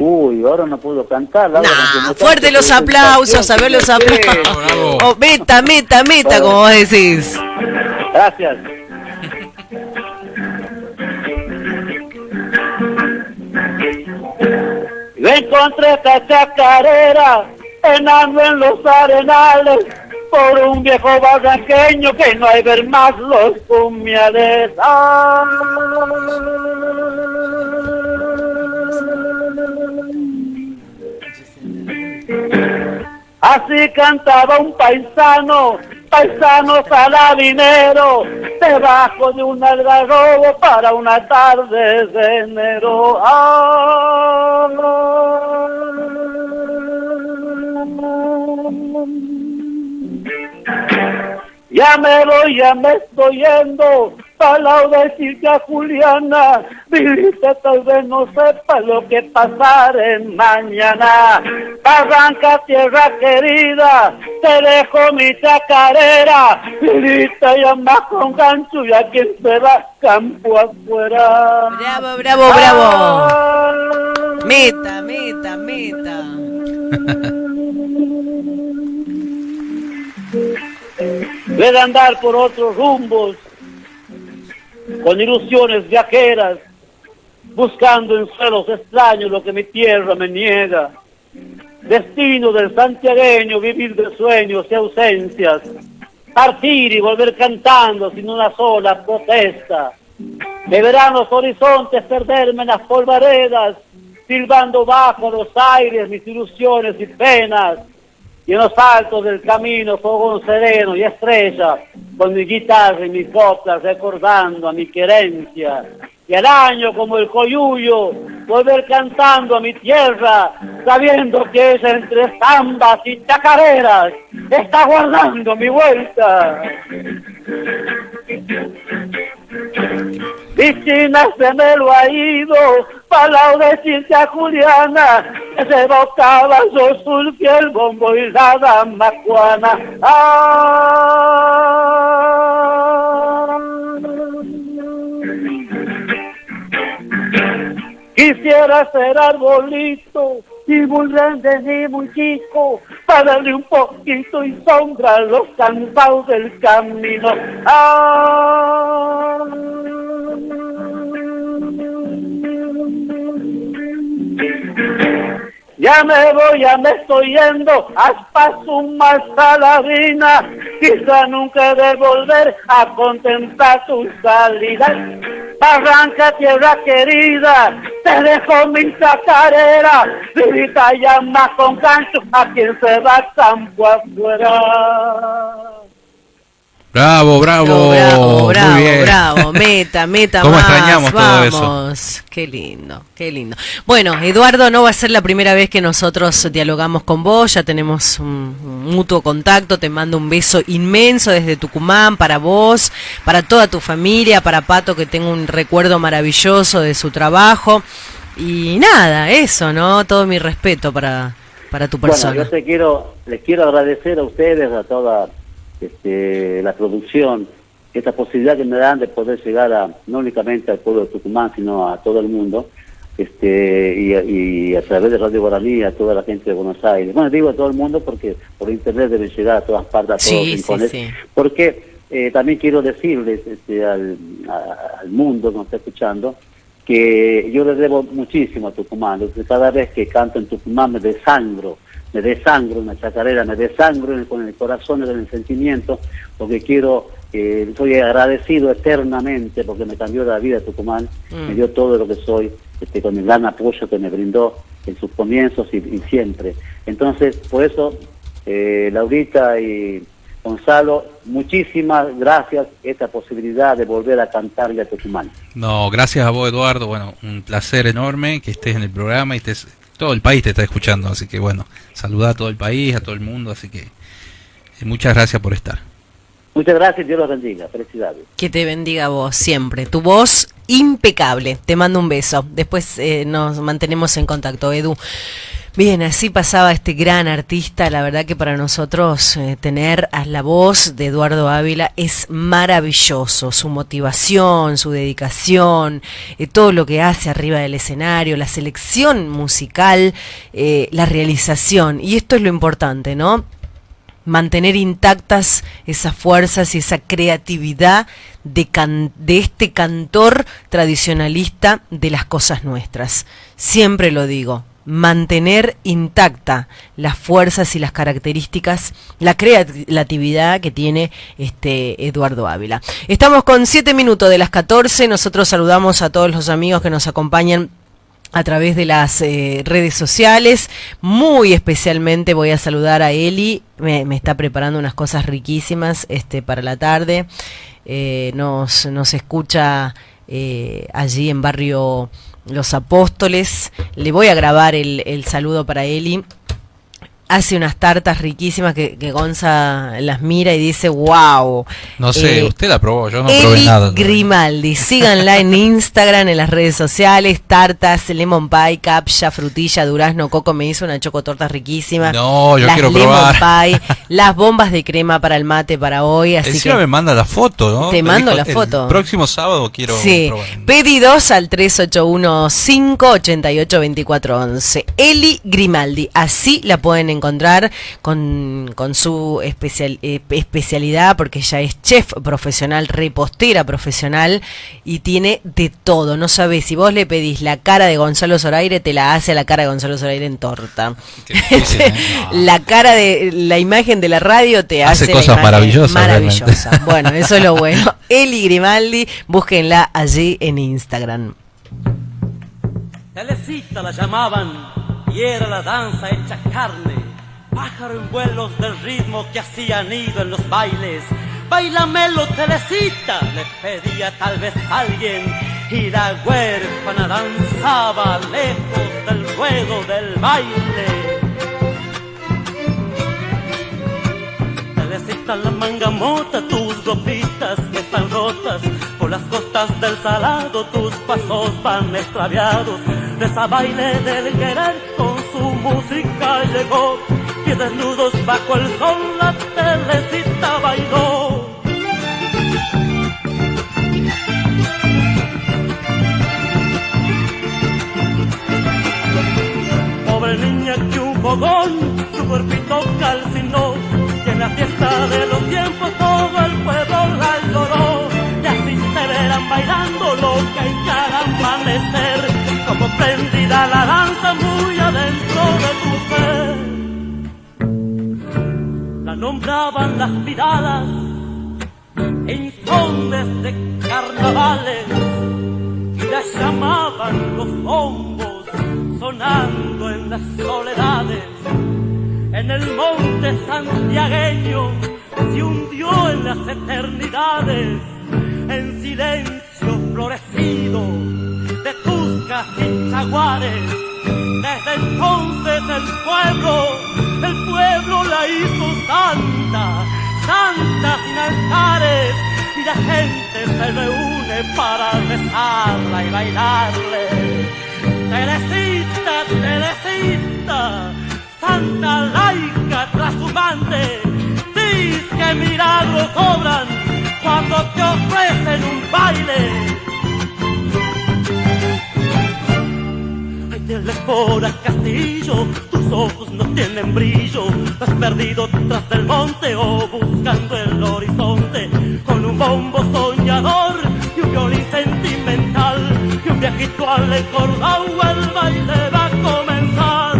Uy, ahora no puedo cantar. Nah, me fuerte canto los aplausos, a ver los aplausos. Oh, meta, meta, meta, como vos decís. Gracias. Yo encontré esta chacarera enando en los arenales por un viejo barranqueño que no hay ver más los pumiales. Así cantaba un paisano, paisano saladinero, debajo de un algarrobo para una tarde de enero. Ya me voy, ya me estoy yendo, para decirte a Juliana, viviste tal vez no sepa lo que pasaré mañana. Barranca, tierra querida, te dejo mi chacarera, viviste ya más con gancho y a quien se va campo afuera. Bravo, bravo, bravo. Meta, meta, meta. de andar por otros rumbos, con ilusiones viajeras, buscando en suelos extraños lo que mi tierra me niega. Destino del santiagueño, vivir de sueños y ausencias, partir y volver cantando sin una sola protesta. De veranos horizontes perderme en las polvaredas, silbando bajo los aires mis ilusiones y penas y en los del camino fogón sereno y estrella, con mi guitarra y mis coplas recordando a mi querencia. Y al año como el coyuyo, volver cantando a mi tierra, sabiendo que ella entre zambas y chacareras está guardando mi vuelta. Piscina se me lo ha ido, para decirte a Juliana, que se evocaba su sulfi, el bombo y la dama. Quisiera ser arbolito, ni muy grande ni muy chico, para darle un poquito y sombra a los cansados del camino. Ah. Ya me voy, ya me estoy yendo, su más saladina, quizá nunca de volver a contemplar tu salida. Barranca, tierra querida, te dejo mi chacarera, vivita llama con cancho a quien se va campo afuera. Bravo, bravo, bravo, bravo, muy bien. bravo, meta, meta ¿Cómo más, extrañamos todo eso? vamos. Qué lindo, qué lindo. Bueno, Eduardo, no va a ser la primera vez que nosotros dialogamos con vos, ya tenemos un, un mutuo contacto, te mando un beso inmenso desde Tucumán para vos, para toda tu familia, para Pato que tengo un recuerdo maravilloso de su trabajo y nada, eso, ¿no? Todo mi respeto para, para tu persona. Bueno, yo te quiero, les quiero agradecer a ustedes, a toda este, la producción, esta posibilidad que me dan de poder llegar a, no únicamente al pueblo de Tucumán, sino a todo el mundo, este, y, a- y a través de Radio Guaraní, a toda la gente de Buenos Aires. Bueno, digo a todo el mundo porque por internet debe llegar a todas partes, a todos Sí, los sí, rincones. sí. Porque eh, también quiero decirles este, al, a- al mundo que nos está escuchando, que yo le debo muchísimo a Tucumán. Cada vez que canto en Tucumán me desangro, me desangro en la chacarera, me desangro con el corazón y con el sentimiento, porque quiero, eh, soy agradecido eternamente porque me cambió la vida Tucumán, Mm. me dio todo lo que soy, este, con el gran apoyo que me brindó en sus comienzos y, y siempre. Entonces, por eso, eh, Laurita y Gonzalo, muchísimas gracias esta posibilidad de volver a cantarle a Tucumán. No, gracias a vos, Eduardo. Bueno, un placer enorme que estés en el programa y estés, todo el país te está escuchando. Así que bueno, saluda a todo el país, a todo el mundo. Así que Y muchas gracias por estar. Muchas gracias, Dios los bendiga. Felicidades. Que te bendiga vos siempre. Tu voz impecable. Te mando un beso. Después eh, nos mantenemos en contacto, Edu. Bien, así pasaba este gran artista. La verdad que para nosotros eh, tener a la voz de Eduardo Ávila es maravilloso. Su motivación, su dedicación, eh, todo lo que hace arriba del escenario, la selección musical, eh, la realización. Y esto es lo importante, ¿no? mantener intactas esas fuerzas y esa creatividad de, de, este cantor tradicionalista de las cosas nuestras. Siempre lo digo, mantener intacta las fuerzas y las características, la creatividad que tiene este Eduardo Ávila. Estamos con 7 minutos de las 14, nosotros saludamos a todos los amigos que nos acompañan a través de las eh, redes sociales. Muy especialmente voy a saludar a Eli, me, está preparando unas cosas riquísimas este, para la tarde. Eh, nos, nos escucha eh, allí en barrio los apóstoles. Le voy a grabar el, el saludo para Eli hace unas tartas riquísimas que, que, Gonza las mira y dice, wow. No sé, eh, usted la probó, yo no probé nada. Grimaldi, síganla en Instagram, en las redes sociales, tartas, lemon pie, capcha, frutilla, durazno, coco, me hizo una chocotorta riquísima. No, yo quiero lemon pie, las bombas de crema para el mate para hoy, así Encima que me manda la foto, ¿no? Te mando la foto. El próximo sábado quiero sí. probar. Pedidos al 3815-882411. Eli Grimaldi, así la pueden encontrar encontrar con, con su especial, eh, especialidad, porque ella es chef profesional, repostera profesional y tiene de todo. No sabes, si vos le pedís la cara de Gonzalo Zoraire, te la hace a la cara de Gonzalo Zoraire en torta. Difícil, ¿eh? la cara de la imagen de la radio te hace, hace cosas maravillosas. Maravillosa. Bueno, eso es lo bueno. Eli Grimaldi, búsquenla allí en Instagram. Telecita la llamaban y era la danza hecha carne pájaro en vuelos del ritmo que hacía nido en los bailes. Bailamelo, Teresita, le pedía tal vez alguien, y la huérfana danzaba lejos del ruedo del baile. Teresita, la manga mota, tus ropitas que están rotas, por las costas del salado tus pasos van extraviados. De esa baile del querer con su música llegó y desnudos bajo el sol la telecita bailó. Pobre niña que un fogón su cuerpito calcinó y en la fiesta de los tiempos todo el pueblo la lloró y así te verán bailando loca en cada amanecer como prendida la danza muy adentro nombraban las miradas en sones de carnavales y la llamaban los bombos sonando en las soledades. En el monte santiagueño se hundió en las eternidades, en silencio florecido de tuscas y jaguares. Desde entonces el pueblo el pueblo la hizo santa, santa sin altares, y la gente se reúne para rezarla y bailarle. Teresita, Teresita, santa laica trashumante, dice que milagros sobran cuando te ofrecen un baile Dile por el castillo, tus ojos no tienen brillo. Has perdido tras del monte o buscando el horizonte. Con un bombo soñador y un violín sentimental. Y un viejito al encordado, el baile va a comenzar.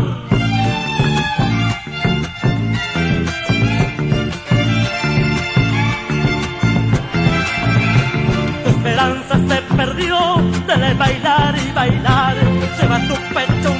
Tu esperanza se perdió de bailar y bailar lleva tu pecho un dolor,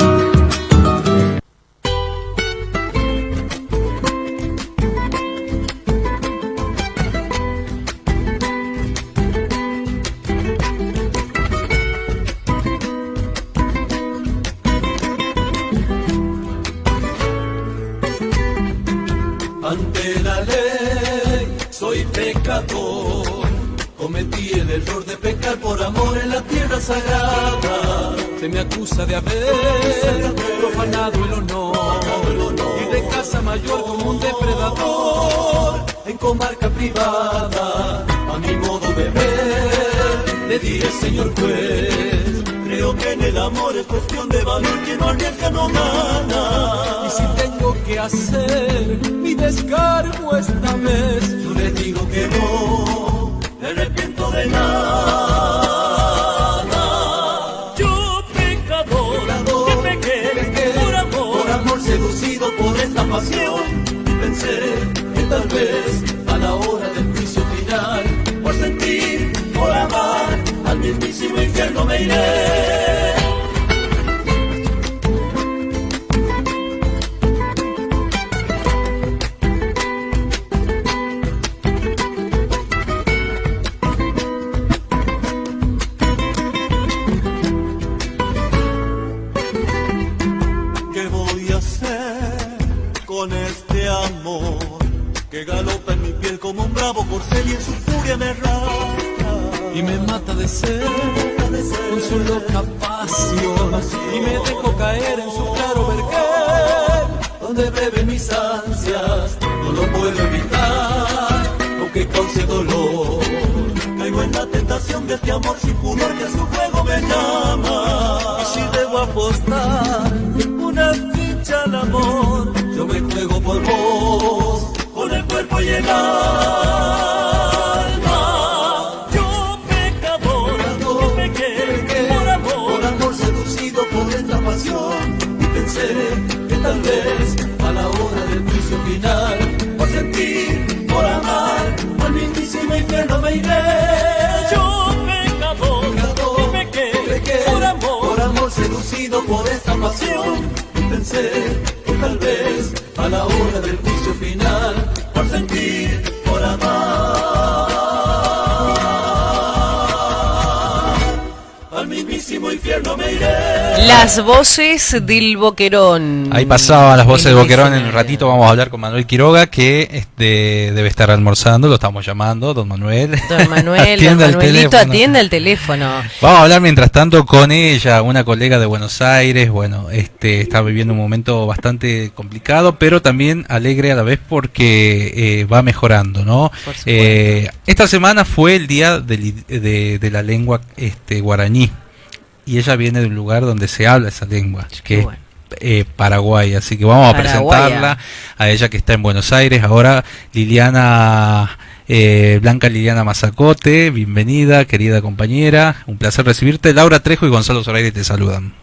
hacer mi descargo esta vez, yo le digo que no, me arrepiento de nada. Yo pecador, que pequé, por amor, por amor seducido por esta pasión, pensé que tal vez a la hora del juicio final, por sentir, por amar, al mismísimo infierno me iré. Como un bravo corcel y en su furia me arrastra. Y me mata de sed con su loca pasión. Y me dejo caer en su claro vergel donde beben mis ansias. No lo puedo evitar aunque cause dolor. Caigo en la tentación de este amor sin pudor que a su juego me llama. Y si debo apostar una ficha al amor cuerpo y el alma. Yo pecador yo pequé por amor. Por amor seducido por esta pasión. Y pensé que tal vez a la hora del juicio final por sentir por amar al mismísimo infierno me iré. Yo pecador yo pequé por amor. por amor seducido por esta pasión. Y pensé que tal vez a la hora del juicio sentir mismísimo infierno me iré Las voces del Boquerón. Ahí pasaban las voces de Luis Boquerón. En un ratito vamos a hablar con Manuel Quiroga, que este, debe estar almorzando. Lo estamos llamando, don Manuel. Don Manuel, don Atienda el Manuelito, teléfono. atiende el teléfono. Vamos a hablar mientras tanto con ella, una colega de Buenos Aires. Bueno, este está viviendo un momento bastante complicado, pero también alegre a la vez porque eh, va mejorando, ¿no? Por. Eh, esta semana fue el día del i- de, de la lengua este, guaraní y ella viene de un lugar donde se habla esa lengua, que es bueno. eh, Paraguay. Así que vamos a Paraguaya. presentarla a ella que está en Buenos Aires. Ahora Liliana, eh, Blanca Liliana Mazacote, bienvenida, querida compañera. Un placer recibirte. Laura Trejo y Gonzalo Zoraire te saludan.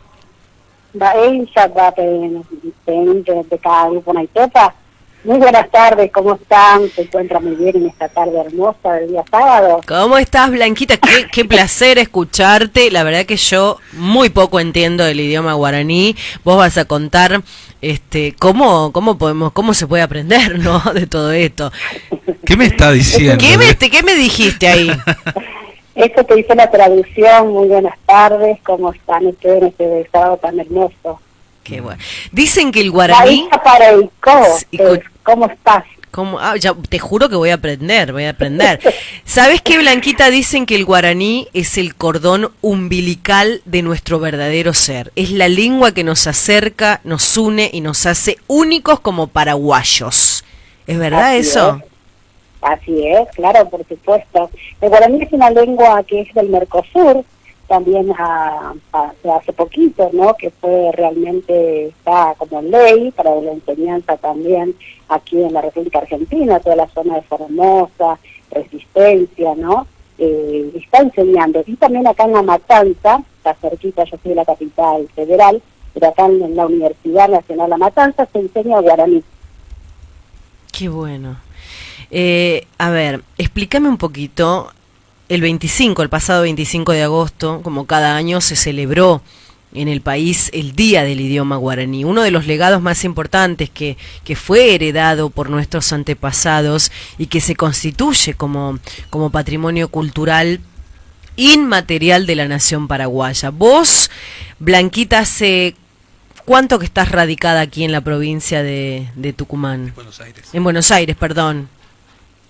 Muy buenas tardes, ¿cómo están? Se encuentran muy bien en esta tarde hermosa del día sábado. ¿Cómo estás, Blanquita? Qué, qué placer escucharte. La verdad que yo muy poco entiendo del idioma guaraní. Vos vas a contar este cómo cómo podemos cómo se puede aprender, ¿no? De todo esto. ¿Qué me está diciendo? ¿Qué me, te- qué me dijiste ahí? Esto te hice la traducción, muy buenas tardes, ¿cómo están ustedes en este sábado tan hermoso? Qué bueno. Dicen que el guaraní para el co- ¿cómo estás? ¿Cómo? Ah, ya, te juro que voy a aprender, voy a aprender. ¿Sabes qué, Blanquita? Dicen que el guaraní es el cordón umbilical de nuestro verdadero ser. Es la lengua que nos acerca, nos une y nos hace únicos como paraguayos. ¿Es verdad Así eso? es. Así es, claro, por supuesto. El guaraní es una lengua que es del Mercosur, también a- hace poquito, ¿no? Que fue realmente, está como ley para la enseñanza también aquí en la República Argentina, toda la zona de Formosa, Resistencia, ¿no? Eh, está enseñando. Y también acá en La Matanza, está cerquita, yo soy de la capital federal, pero acá en la Universidad Nacional La Matanza se enseña guaraní. Qué bueno. Eh, a ver, explícame un poquito. El 25, el pasado 25 de agosto, como cada año, se celebró en el país el Día del Idioma Guaraní, uno de los legados más importantes que, que fue heredado por nuestros antepasados y que se constituye como, como patrimonio cultural inmaterial de la nación paraguaya. Vos, Blanquita, hace cuánto que estás radicada aquí en la provincia de, de Tucumán? Buenos Aires. En Buenos Aires, perdón.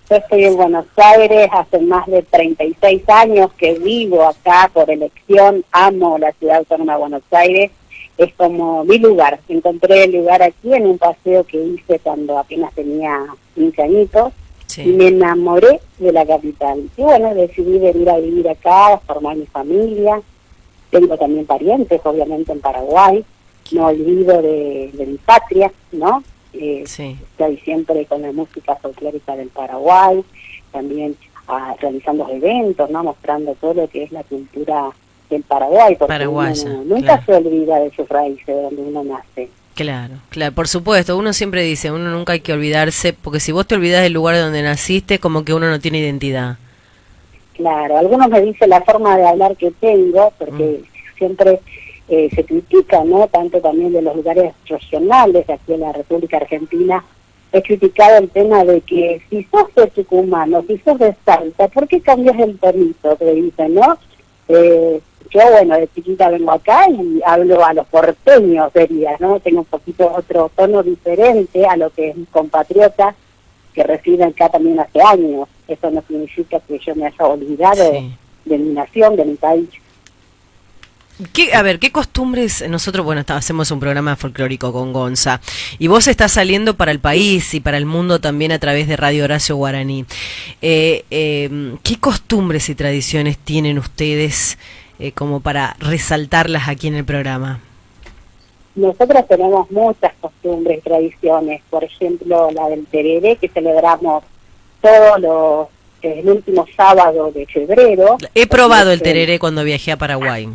Yo estoy en Buenos Aires hace más de 36 años que vivo acá por elección, amo la ciudad autónoma de Buenos Aires, es como mi lugar. Encontré el lugar aquí en un paseo que hice cuando apenas tenía 15 añitos y me enamoré de la capital. Y bueno, decidí venir a vivir acá, formar mi familia. Tengo también parientes, obviamente, en Paraguay. No olvido de, de mi patria, ¿no? Eh, Estoy siempre con la música folclórica del Paraguay, también ah, realizando eventos, ¿no? Mostrando todo lo que es la cultura del Paraguay, porque Paraguaya, uno nunca claro. se olvida de sus raíces, de donde uno nace. Claro, claro, por supuesto, uno siempre dice, uno nunca hay que olvidarse, porque si vos te olvidas del lugar donde naciste, como que uno no tiene identidad. Claro, algunos me dicen la forma de hablar que tengo, porque siempre eh, se critica, ¿no? Tanto también de los lugares regionales de aquí en la República Argentina, he criticado el tema de que si sos de Tucumán o si sos de Salta, ¿por qué cambias el tonito? Te dicen, ¿no? Eh, yo, bueno, de chiquita vengo acá y hablo a los porteños, sería, ¿no? Tengo un poquito otro tono diferente a lo que es mi compatriota que residen acá también hace años. Eso no significa que yo me haya olvidado Sí. de mi nación, de mi país. ¿Qué, a ver, ¿qué costumbres? Nosotros, bueno, está- hacemos un programa folclórico con Gonza y vos estás saliendo para el país y para el mundo también a través de Radio Horacio Guaraní. Eh, eh, ¿Qué costumbres y tradiciones tienen ustedes eh, como para resaltarlas aquí en el programa? Nosotros tenemos muchas costumbres y tradiciones, por ejemplo, la del tereré que celebramos todos los el último sábado de febrero. He probado el tereré cuando viajé a Paraguay.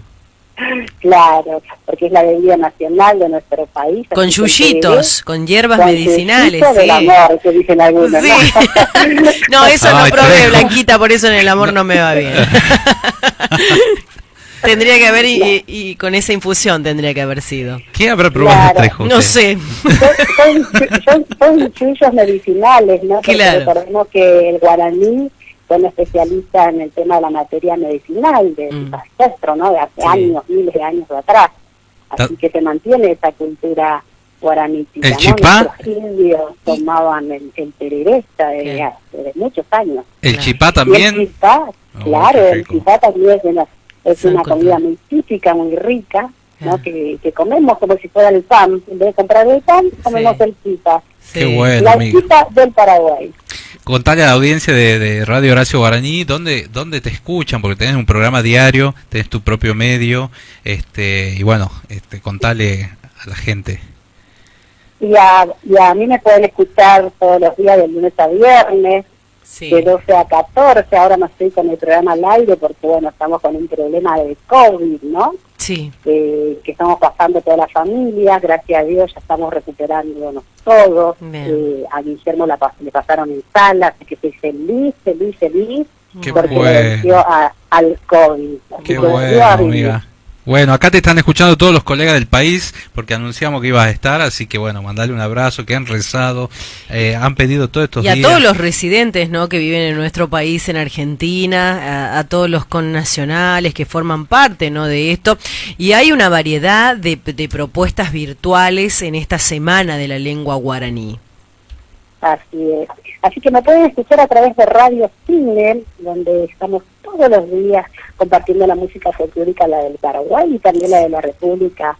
Claro, porque es la bebida nacional de nuestro país. Con yuyitos, con hierbas con medicinales. yuyito del sí. amor, que dicen algunos, Sí. ¿no? No, eso no Ay, probé, Trejo. Blanquita, por eso en el amor no me va bien. tendría que haber, y, y- y con esa infusión tendría que haber sido. ¿Qué habrá probado Claro. Trejo No sé. son, son, son yuyos medicinales, ¿no? Porque Claro. recordemos que el guaraní son especialistas en el tema de la materia medicinal, de Mm. ancestro, ¿no? De hace Sí. años, miles de años de atrás. Así Ta- que se mantiene esa cultura guaranítica, ¿El ¿no? chipá? Nuestros indios tomaban el, el tereresta de, Claro. de muchos años. ¿El chipá Y el también? chipá, Oh, claro, el chipá también es una, es Son una comida muy típica, muy rica, ¿no? Que, que comemos como si fuera el pan. En vez de comprar el pan, comemos Sí. el chipá. Sí. Qué bueno, la chipá del Paraguay. Contale a la audiencia de, de Radio Horacio Guaraní dónde, dónde te escuchan, porque tenés un programa diario, tenés tu propio medio, este y bueno, este contale a la gente. Y a, y a mí me pueden escuchar todos los días, de lunes a viernes, Sí. de 12 a 14. Ahora no estoy con el programa al aire porque, bueno, estamos con un problema de COVID, ¿no? Sí. eh, que estamos pasando toda la familia, gracias a Dios ya estamos recuperándonos todos. Eh, a Guillermo la le pasaron en sala, así que estoy feliz, feliz, feliz, Qué porque venció a- al COVID. Así Qué bueno, amiga. Bueno, acá te están escuchando todos los colegas del país porque anunciamos que ibas a estar, así que bueno, mandale un abrazo, que han rezado, eh, han pedido todos estos Y a días. todos los residentes ¿no? que viven en nuestro país, en Argentina, a, a todos los connacionales que forman parte ¿no? de esto. Y hay una variedad de, de propuestas virtuales en esta semana de la lengua guaraní. Así es. Así que me pueden escuchar a través de Radio Cine, donde estamos todos los días compartiendo la música folclórica, la del Paraguay y también la de la República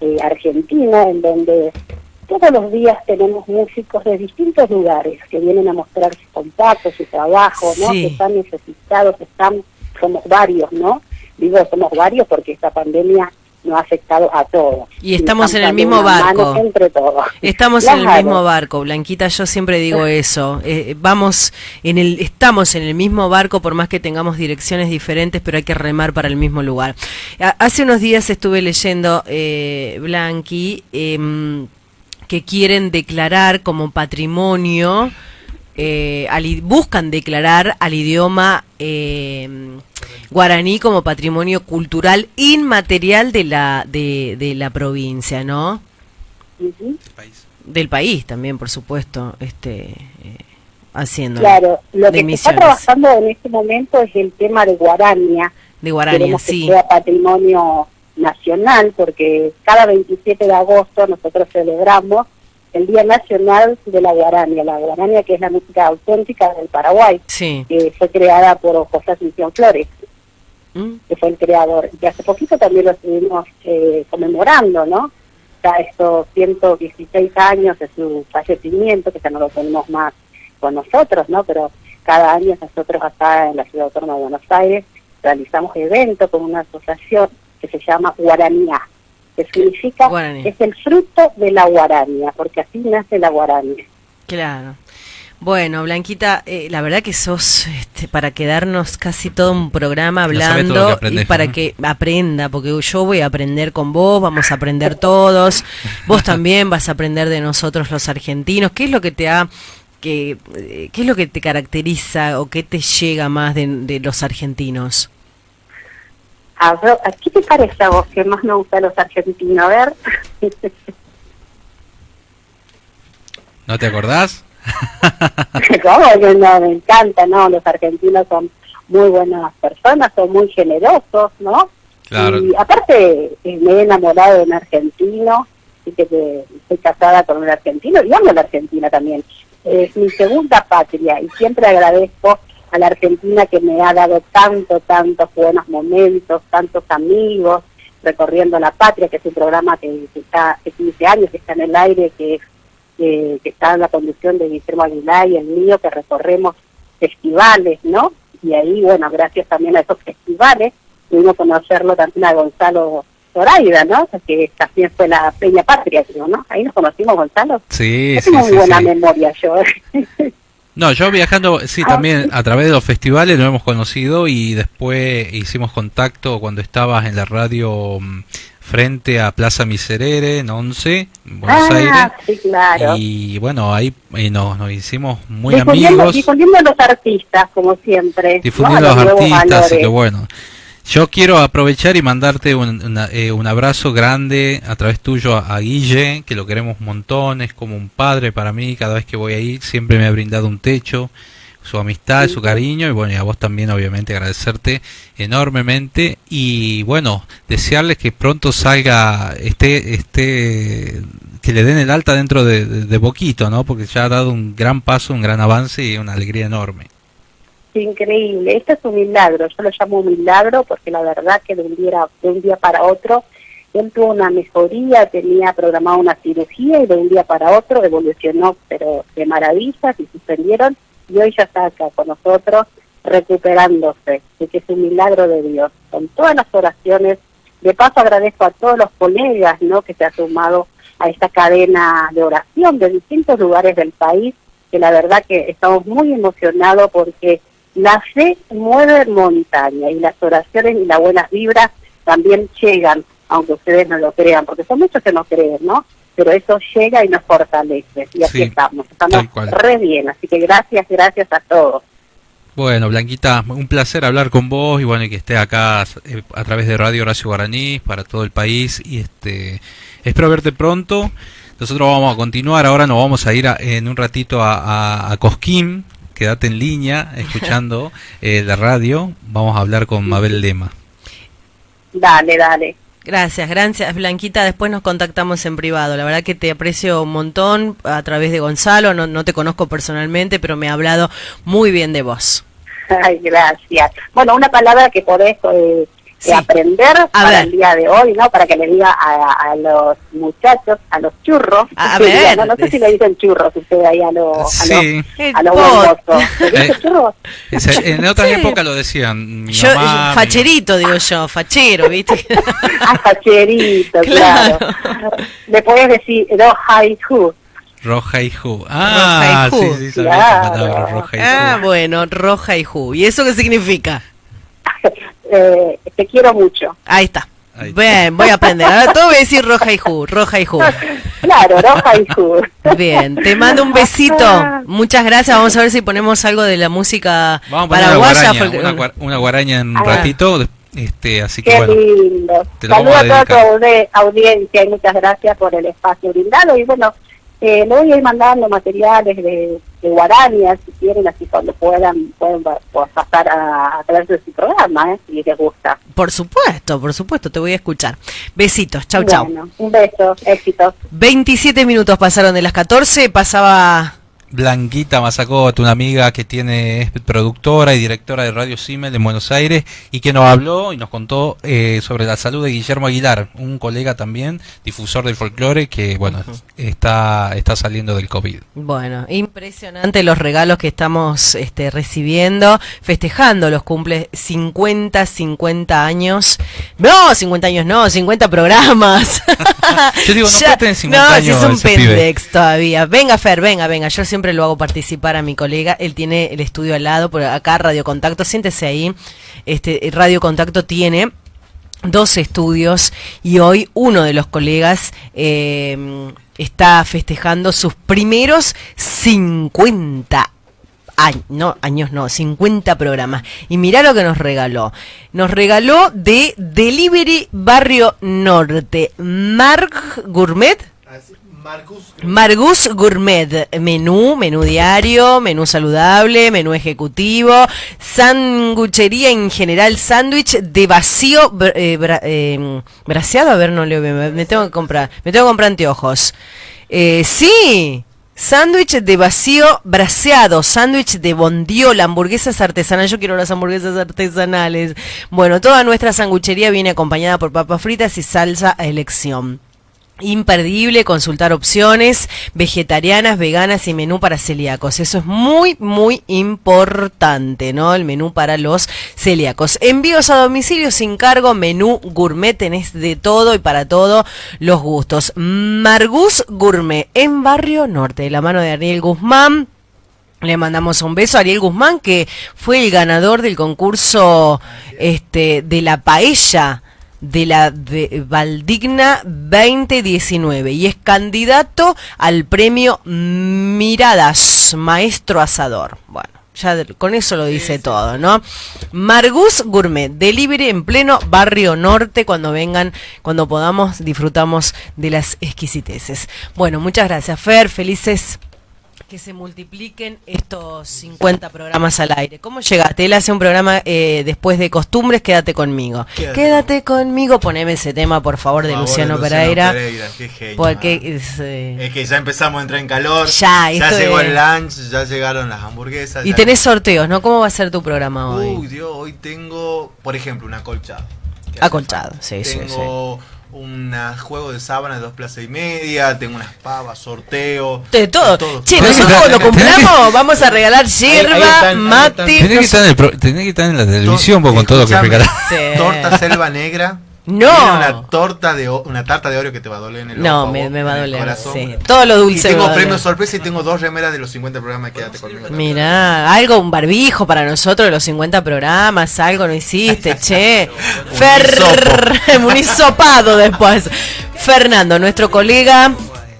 eh, Argentina, en donde todos los días tenemos músicos de distintos lugares que vienen a mostrar sus contactos, su trabajo, ¿no? Sí. Que están necesitados, están, somos varios, ¿no? Digo, somos varios porque esta pandemia nos ha afectado a todos. Y estamos en el mismo barco. Entre todos. Estamos en el mismo barco, Blanquita, yo siempre digo eso. Eh, vamos en el estamos en el mismo barco por más que tengamos direcciones diferentes, pero hay que remar para el mismo lugar. Hace unos días estuve leyendo eh, Blanqui em, que quieren declarar como patrimonio eh, buscan declarar al idioma eh, guaraní como patrimonio cultural inmaterial de la, de, la provincia, ¿no? Del país también, por supuesto, este, eh, haciendo. Claro, lo que se está trabajando en este momento es el tema de Guarania. De Guarania, sí. Que sea patrimonio nacional, porque cada 27 de agosto nosotros celebramos el Día Nacional de la Guarania, la Guarania que es la música auténtica del Paraguay, que fue creada por José Asunción Flores, mm. que fue el creador. Y hace poquito también lo estuvimos eh, conmemorando, ¿no? Ya estos 116 años de su fallecimiento, que ya no lo tenemos más con nosotros, ¿no? Pero cada año nosotros acá en la Ciudad Autónoma de Buenos Aires realizamos eventos con una asociación que se llama Guaranía que significa es el fruto de la guarania, porque así nace la guarania. Claro. Bueno, Blanquita, eh, la verdad que sos este, para quedarnos casi todo un programa hablando y para que aprenda, porque yo voy a aprender con vos, vamos a aprender todos, vos también vas a aprender de nosotros los argentinos. ¿Qué es lo que te ha, que, eh, qué es lo que te caracteriza o qué te llega más de los argentinos? A ver, ¿qué te parece a vos que más me gusta los argentinos? A ver. ¿No te acordás? ¿Cómo? No, me encanta, ¿no? Los argentinos son muy buenas personas, son muy generosos, ¿no? Claro. Y aparte, eh, me he enamorado de un argentino, así que estoy casada con un argentino y amo a la Argentina también. Es mi segunda patria y siempre agradezco a la Argentina que me ha dado tanto, tantos buenos momentos, tantos amigos, recorriendo la patria, que es un programa que, está hace 15 años, que está en el aire, que, que está en la conducción de Guillermo Aguilar y el mío, que recorremos festivales, ¿no? Y ahí, bueno, gracias también a esos festivales, pudimos conocerlo también a Gonzalo Zoraida, ¿no? que también fue la Peña Patria, creo, ¿no? Ahí nos conocimos, Gonzalo. Sí, sí, Tengo muy buena memoria yo. No, yo viajando, sí, ah, también a través de los festivales lo hemos conocido y después hicimos contacto cuando estabas en la radio mm, frente a Plaza Miserere, en Once, en Buenos ah, Aires. Sí, claro. Y bueno, ahí eh, nos, nos hicimos muy amigos. Difundiendo a los artistas, como siempre. Difundiendo a los, artistas, así que bueno. Yo quiero aprovechar y mandarte un, eh, un, abrazo grande a través tuyo a, Guille, que lo queremos un montón, es como un padre para mí, cada vez que voy ahí siempre me ha brindado un techo, su amistad, su cariño, y bueno, y a vos también obviamente agradecerte enormemente, y bueno, desearles que pronto salga, este, este, que le den el alta dentro de, de poquito, ¿no? Porque ya ha dado un gran paso, un gran avance y una alegría enorme increíble. Esto es un milagro, yo lo llamo un milagro porque la verdad que de un día, de un día para otro él tuvo una mejoría, tenía programada una cirugía y de un día para otro evolucionó, pero de maravillas y suspendieron y hoy ya está acá con nosotros recuperándose, que es un milagro de Dios. Con todas las oraciones, de paso agradezco a todos los colegas ¿no? que se han sumado a esta cadena de oración de distintos lugares del país, que la verdad que estamos muy emocionados porque la fe mueve montaña y las oraciones y las buenas vibras también llegan, aunque ustedes no lo crean, porque son muchos que no creen, ¿no? Pero eso llega y nos fortalece. Y así estamos, estamos re bien. Así que gracias, gracias a todos. Bueno, Blanquita, un placer hablar con vos y bueno, y que esté acá eh, a través de Radio Horacio Guaraní para todo el país y este espero verte pronto. Nosotros vamos a continuar, ahora nos vamos a ir en un ratito a, a, a Cosquín, quédate en línea escuchando eh, la radio. Vamos a hablar con Mabel Lema. Dale, dale. Gracias, gracias Blanquita. Después nos contactamos en privado. La verdad que te aprecio un montón a través de Gonzalo. No, no te conozco personalmente, pero me ha hablado muy bien de vos. Ay, gracias. Bueno, una palabra que podés eh, que aprender para el día de hoy, ¿no? Para que le diga a, los muchachos, a los churros. A, ver. No, sé si le dicen churros usted ahí a los sí. a los eh, churros? En otra época lo decían. Mi yo, facherito, digo yo, fachero, ¿viste? ah, facherito, claro. Le puedes decir roja y ju. Roja y Ju. Ah, roja y sí, sí, claro. roja y Ah, bueno, roja y Ju. ¿Y eso qué significa? Eh, te quiero mucho. Ahí está. Bien, voy a aprender. Ahora todo voy a decir roja y ju, roja y ju. Claro, roja y ju. Bien, te mando un besito. Muchas gracias. Vamos a ver si ponemos algo de la música paraguaya. Una guaraña, una, guaraña en un ah. ratito. Este, así que Qué bueno, lindo. Saludos a, toda tu audiencia y muchas gracias por el espacio brindado. Y bueno, eh, le voy a ir mandando materiales de, de si quieren, así cuando puedan, pueden pasar a, a través de su programa, ¿eh? si les gusta. Por supuesto, por supuesto, te voy a escuchar. Besitos, chau, chau. un beso, éxitos. 27 minutos pasaron de las 14, pasaba Blanquita Mazacot, una amiga que tiene es productora y directora de Radio Simel en Buenos Aires y que nos habló y nos contó eh, sobre la salud de Guillermo Aguilar, un colega también, difusor del folclore que bueno está está saliendo del COVID. Bueno, impresionante los regalos que estamos este, recibiendo, festejando los cumples 50, 50 años. No, 50 años no, 50 programas. Yo digo, no ya, 50 no, años. No, si es un pendex todavía. Venga, Fer, venga, venga. Yo siempre lo hago participar a mi colega. Él tiene el estudio al lado, por acá Radio Contacto. Siéntese ahí. Este Radio Contacto tiene dos estudios y hoy uno de los colegas em, está festejando sus primeros 50 años, no, años no, 50 programas. Y mirá lo que nos regaló. Nos regaló de Delivery Barrio Norte, Mark Gourmet. Margus Gourmet, menú, menú diario, menú saludable, menú ejecutivo, sanguchería en general, sándwich de vacío, eh, em, braseado, a ver, no leo me, tengo que comprar, me tengo que comprar anteojos. Eh, sí, Sándwich de vacío braseado, sándwich de bondiola, hamburguesas artesanales. Yo quiero las hamburguesas artesanales. Bueno, toda nuestra sanguchería viene acompañada por papas fritas y salsa a elección. Imperdible consultar opciones vegetarianas, veganas y menú para celíacos. Eso es muy, muy importante, ¿no? El menú para los celíacos. Envíos a domicilio sin cargo, menú gourmet, tenés de todo y para todo los gustos. Margus Gourmet en Barrio Norte, de la mano de Ariel Guzmán. Le mandamos un beso a Ariel Guzmán, que fue el ganador del concurso este, de la paella de la Valdigna 2019 y es candidato al premio Miradas Maestro Asador. Bueno, ya con eso lo dice todo, ¿no? Margus Gourmet, delivery en pleno barrio norte, cuando vengan, cuando podamos, disfrutamos de las exquisiteces. Bueno, muchas gracias, Fer, felices que se multipliquen estos 50 programas al aire. ¿Cómo llegaste? Él hace un programa eh, después de costumbres, quédate conmigo. Quédate, conmigo, poneme ese tema, por favor, de Luciano, Pereira. Porque eh, es, que ya empezamos a entrar en calor. Ya, llegó el lunch, ya llegaron las hamburguesas. Y tenés sorteos, ¿no? ¿Cómo va a ser tu programa hoy? Uy, Dios, hoy tengo, por ejemplo, un acolchado. Acolchado, sí, sí, sí un juego de sábana de dos plazas y media, tengo unas pavas, sorteo. De todo. Che, nosotros cuando compramos vamos a regalar yerba, mate. Tenés que, estar en que estar en la televisión con todo lo que regalar. Torta selva negra. No. una torta de una tarta de Oreo que te va a doler en el No, me, me, va a doler. Sí. Todo lo dulce. Y tengo premio sorpresa y tengo dos remeras de los 50 programas. Quédate conmigo. Mirá, algo, un barbijo para nosotros de los 50 programas. Algo no hiciste, che. Fer. un hisopado después. Fernando, nuestro colega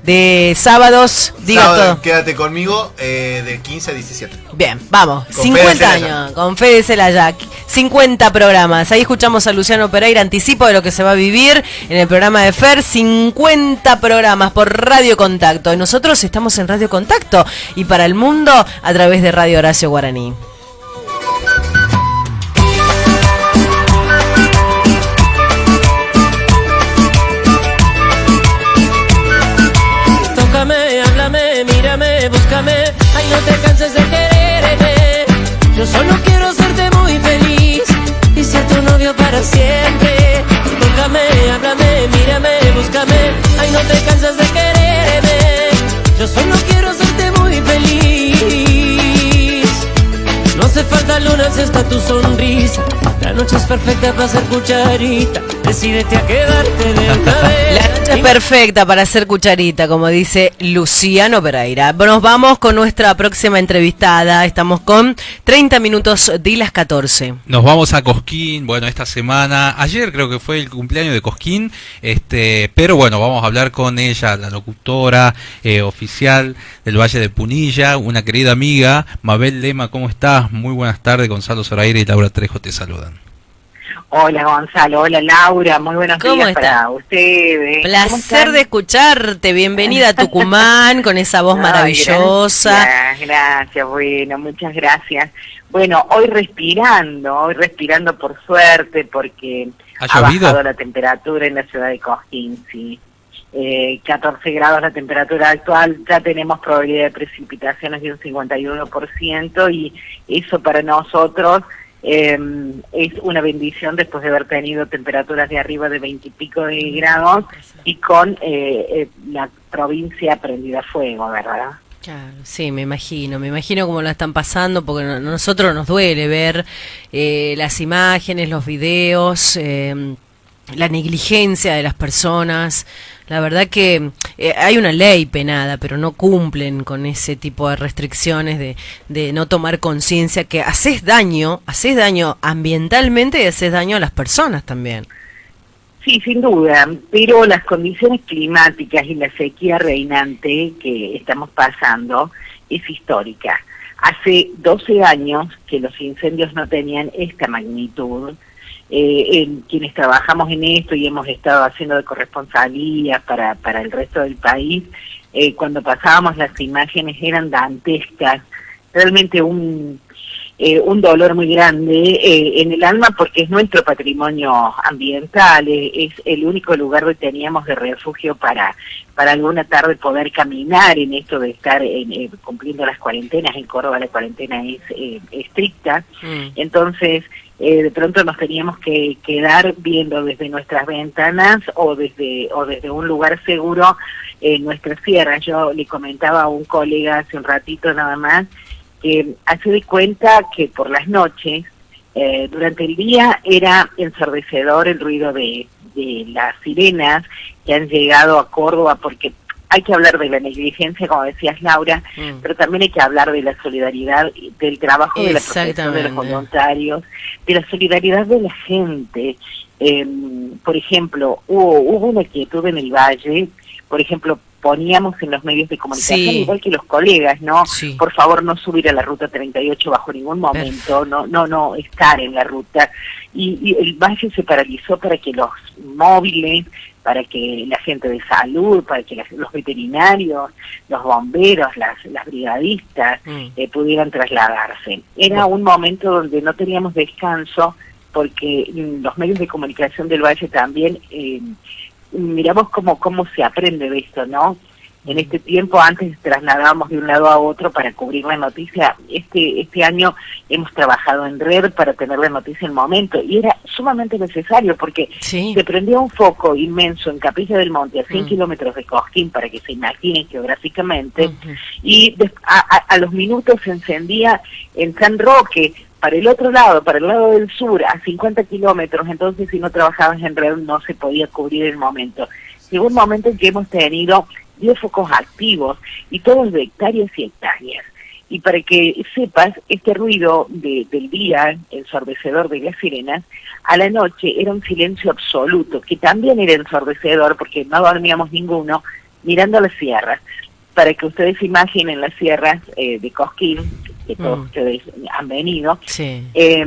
de sábados, diga todo. Quédate conmigo eh, de 15 a 17. Bien, vamos. 50 años, con Fede Celaya. 50 programas. Ahí escuchamos a Luciano Pereira, anticipo de lo que se va a vivir en el programa de Fer. 50 programas por Radio Contacto. Y nosotros estamos en Radio Contacto y para el mundo a través de Radio Horacio Guaraní. Yo solo quiero hacerte muy feliz y ser tu novio para siempre. Tócame, háblame, mírame, búscame. Ay, no te cansas de quererme. Yo solo quiero hacerte muy feliz. No hace falta lunas, está tu sonrisa. La noche es perfecta para ser cucharita. Decídete a quedarte de vez. La noche es perfecta para hacer cucharita, como dice Luciano Pereira. Nos vamos con nuestra próxima entrevistada. Estamos con 30 minutos de las 14. Nos vamos a Cosquín, bueno, esta semana, ayer creo que fue el cumpleaños de Cosquín, este, pero bueno, vamos a hablar con ella, la locutora eh, oficial del Valle de Punilla, una querida amiga, Mabel Lema, ¿cómo estás? Muy buenas tardes, Gonzalo Zoraire y Laura Trejo te saludan. Hola Gonzalo, hola Laura, muy buenos ¿Cómo días está? para ustedes. ¿Cómo Placer de escucharte. Bienvenida a Tucumán con esa voz maravillosa. Gracias, gracias, bueno, muchas gracias. Bueno, hoy respirando, hoy respirando por suerte porque ¿Ha bajado la temperatura en la ciudad de Cosquín, sí. Eh, 14 grados la temperatura actual, ya tenemos probabilidad de precipitaciones de un 51% y eso para nosotros eh, es una bendición después de haber tenido temperaturas de arriba de 20 y pico de grados y con eh, eh, la provincia prendida a fuego, ¿verdad? Claro, sí, me imagino, me imagino cómo lo están pasando, porque a nosotros nos duele ver eh, las imágenes, los videos, eh, la negligencia de las personas. La verdad que eh, hay una ley penada, pero no cumplen con ese tipo de restricciones de, de no tomar conciencia que haces daño, haces daño ambientalmente y haces daño a las personas también. Sí, sin duda, pero las condiciones climáticas y la sequía reinante que estamos pasando es histórica. Hace 12 años que los incendios no tenían esta magnitud. Eh, en quienes trabajamos en esto y hemos estado haciendo de corresponsalía para, para el resto del país, eh, cuando pasábamos las imágenes eran dantescas, realmente un, eh, un dolor muy grande eh, en el alma porque es nuestro patrimonio ambiental, es el único lugar donde teníamos de refugio para, para alguna tarde poder caminar en esto de estar en, eh, cumpliendo las cuarentenas. En Córdoba la cuarentena es eh, estricta, entonces eh, de pronto nos teníamos que quedar viendo desde nuestras ventanas o desde, o desde un lugar seguro en nuestras sierras. Yo le comentaba a un colega hace un ratito nada más que hace de cuenta que por las noches, eh, durante el día era ensordecedor el ruido de, de las sirenas que han llegado a Córdoba, porque hay que hablar de la negligencia, como decías Laura, pero también hay que hablar de la solidaridad, del trabajo de la profesión de los voluntarios, de la solidaridad de la gente. Eh, por ejemplo, hubo, hubo una quietud en el Valle, por ejemplo, poníamos en los medios de comunicación, Sí. igual que los colegas, ¿no? Por favor, no subir a la ruta 38 bajo ningún momento, no, no, no estar en la ruta. Y, y el valle se paralizó para que los móviles, para que la gente de salud, para que las- los veterinarios, los bomberos, las, las brigadistas eh, pudieran trasladarse. Era un momento donde no teníamos descanso porque mm, los medios de comunicación del Valle también eh, miramos cómo, cómo se aprende de esto, ¿no? En este tiempo antes trasladábamos de un lado a otro para cubrir la noticia. Este este año hemos trabajado en red para tener la noticia en el momento y era sumamente necesario porque se prendía un foco inmenso en Capilla del Monte a 100 kilómetros de Cosquín para que se imaginen geográficamente y des- a, a- a los minutos se encendía en San Roque para el otro lado, para el lado del sur, a 50 kilómetros, entonces si no trabajabas en red no se podía cubrir el momento. Llegó un momento en que hemos tenido 10 focos activos y todos de hectáreas y hectáreas. Y para que sepas, este ruido de- del día, ensordecedor de las sirenas, a la noche era un silencio absoluto, que también era ensordecedor porque no dormíamos ninguno mirando las sierras. Para que ustedes imaginen las sierras eh, de Cosquín, que todos Mm. ustedes han venido, Sí. eh,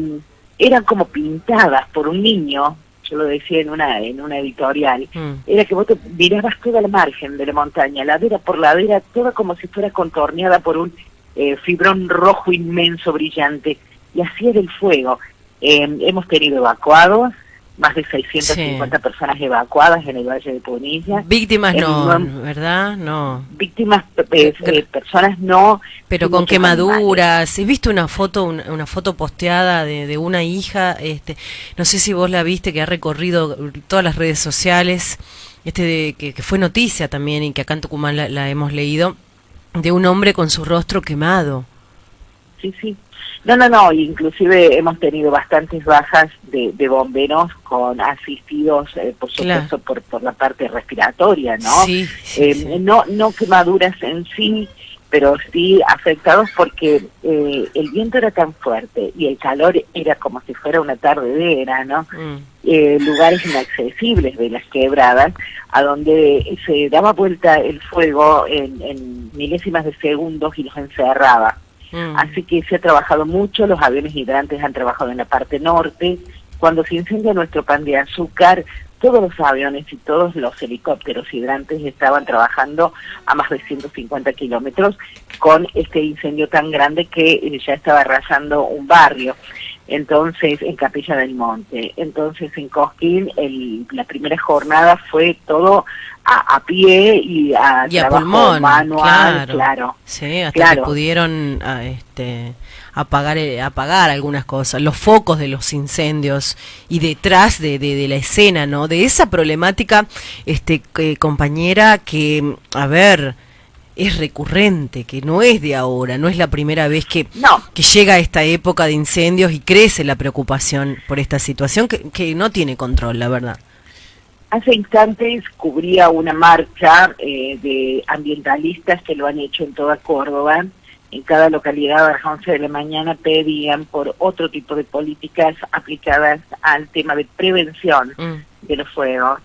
eran como pintadas por un niño, yo lo decía en una en una editorial, Mm. era que vos te mirabas toda la margen de la montaña, ladera por ladera, toda como si fuera contorneada por un eh, fibrón rojo inmenso, brillante, y así era el fuego. Eh, hemos tenido evacuados, más de 650 personas evacuadas en el Valle de Punilla. Víctimas no, ¿verdad? No. Víctimas, eh, eh, personas no... Pero con quemaduras. ¿Has visto una foto, una, una foto posteada de, de una hija? Este, no sé si vos la viste que ha recorrido todas las redes sociales. este de, que, que, fue noticia también y que acá en Tucumán la, la hemos leído, de un hombre con su rostro quemado. Sí, sí. No, no, no, inclusive hemos tenido bastantes bajas de, de bomberos con asistidos, eh, por supuesto, por, por la parte respiratoria, ¿no? Sí, eh, No, no quemaduras en sí, pero sí afectados porque eh, el viento era tan fuerte y el calor era como si fuera una tarde de verano, eh, lugares inaccesibles de las quebradas, a donde se daba vuelta el fuego en, en milésimas de segundos y los encerraba. Mm. Así que se ha trabajado mucho, los aviones hidrantes han trabajado en la parte norte. Cuando se incendia nuestro pan de azúcar, todos los aviones y todos los helicópteros hidrantes estaban trabajando a más de 150 kilómetros con este incendio tan grande que eh, ya estaba arrasando un barrio. Entonces, en Capilla del Monte. Entonces, en Cosquín, el, la primera jornada fue todo a, a pie y a, Y a trabajo pulmón, manual, claro. claro. Sí, hasta Claro. que pudieron ah, este, apagar, eh, apagar algunas cosas, los focos de los incendios y detrás de, de, de la escena, ¿no? De esa problemática, este, que- compañera, que, a ver, es recurrente, que no es de ahora, no es la primera vez que, que llega esta época de incendios y crece la preocupación por esta situación que, que no tiene control, la verdad. Hace instantes cubría una marcha eh, de ambientalistas que lo han hecho en toda Córdoba. En cada localidad a las 11 de la mañana pedían por otro tipo de políticas aplicadas al tema de prevención de los fuegos,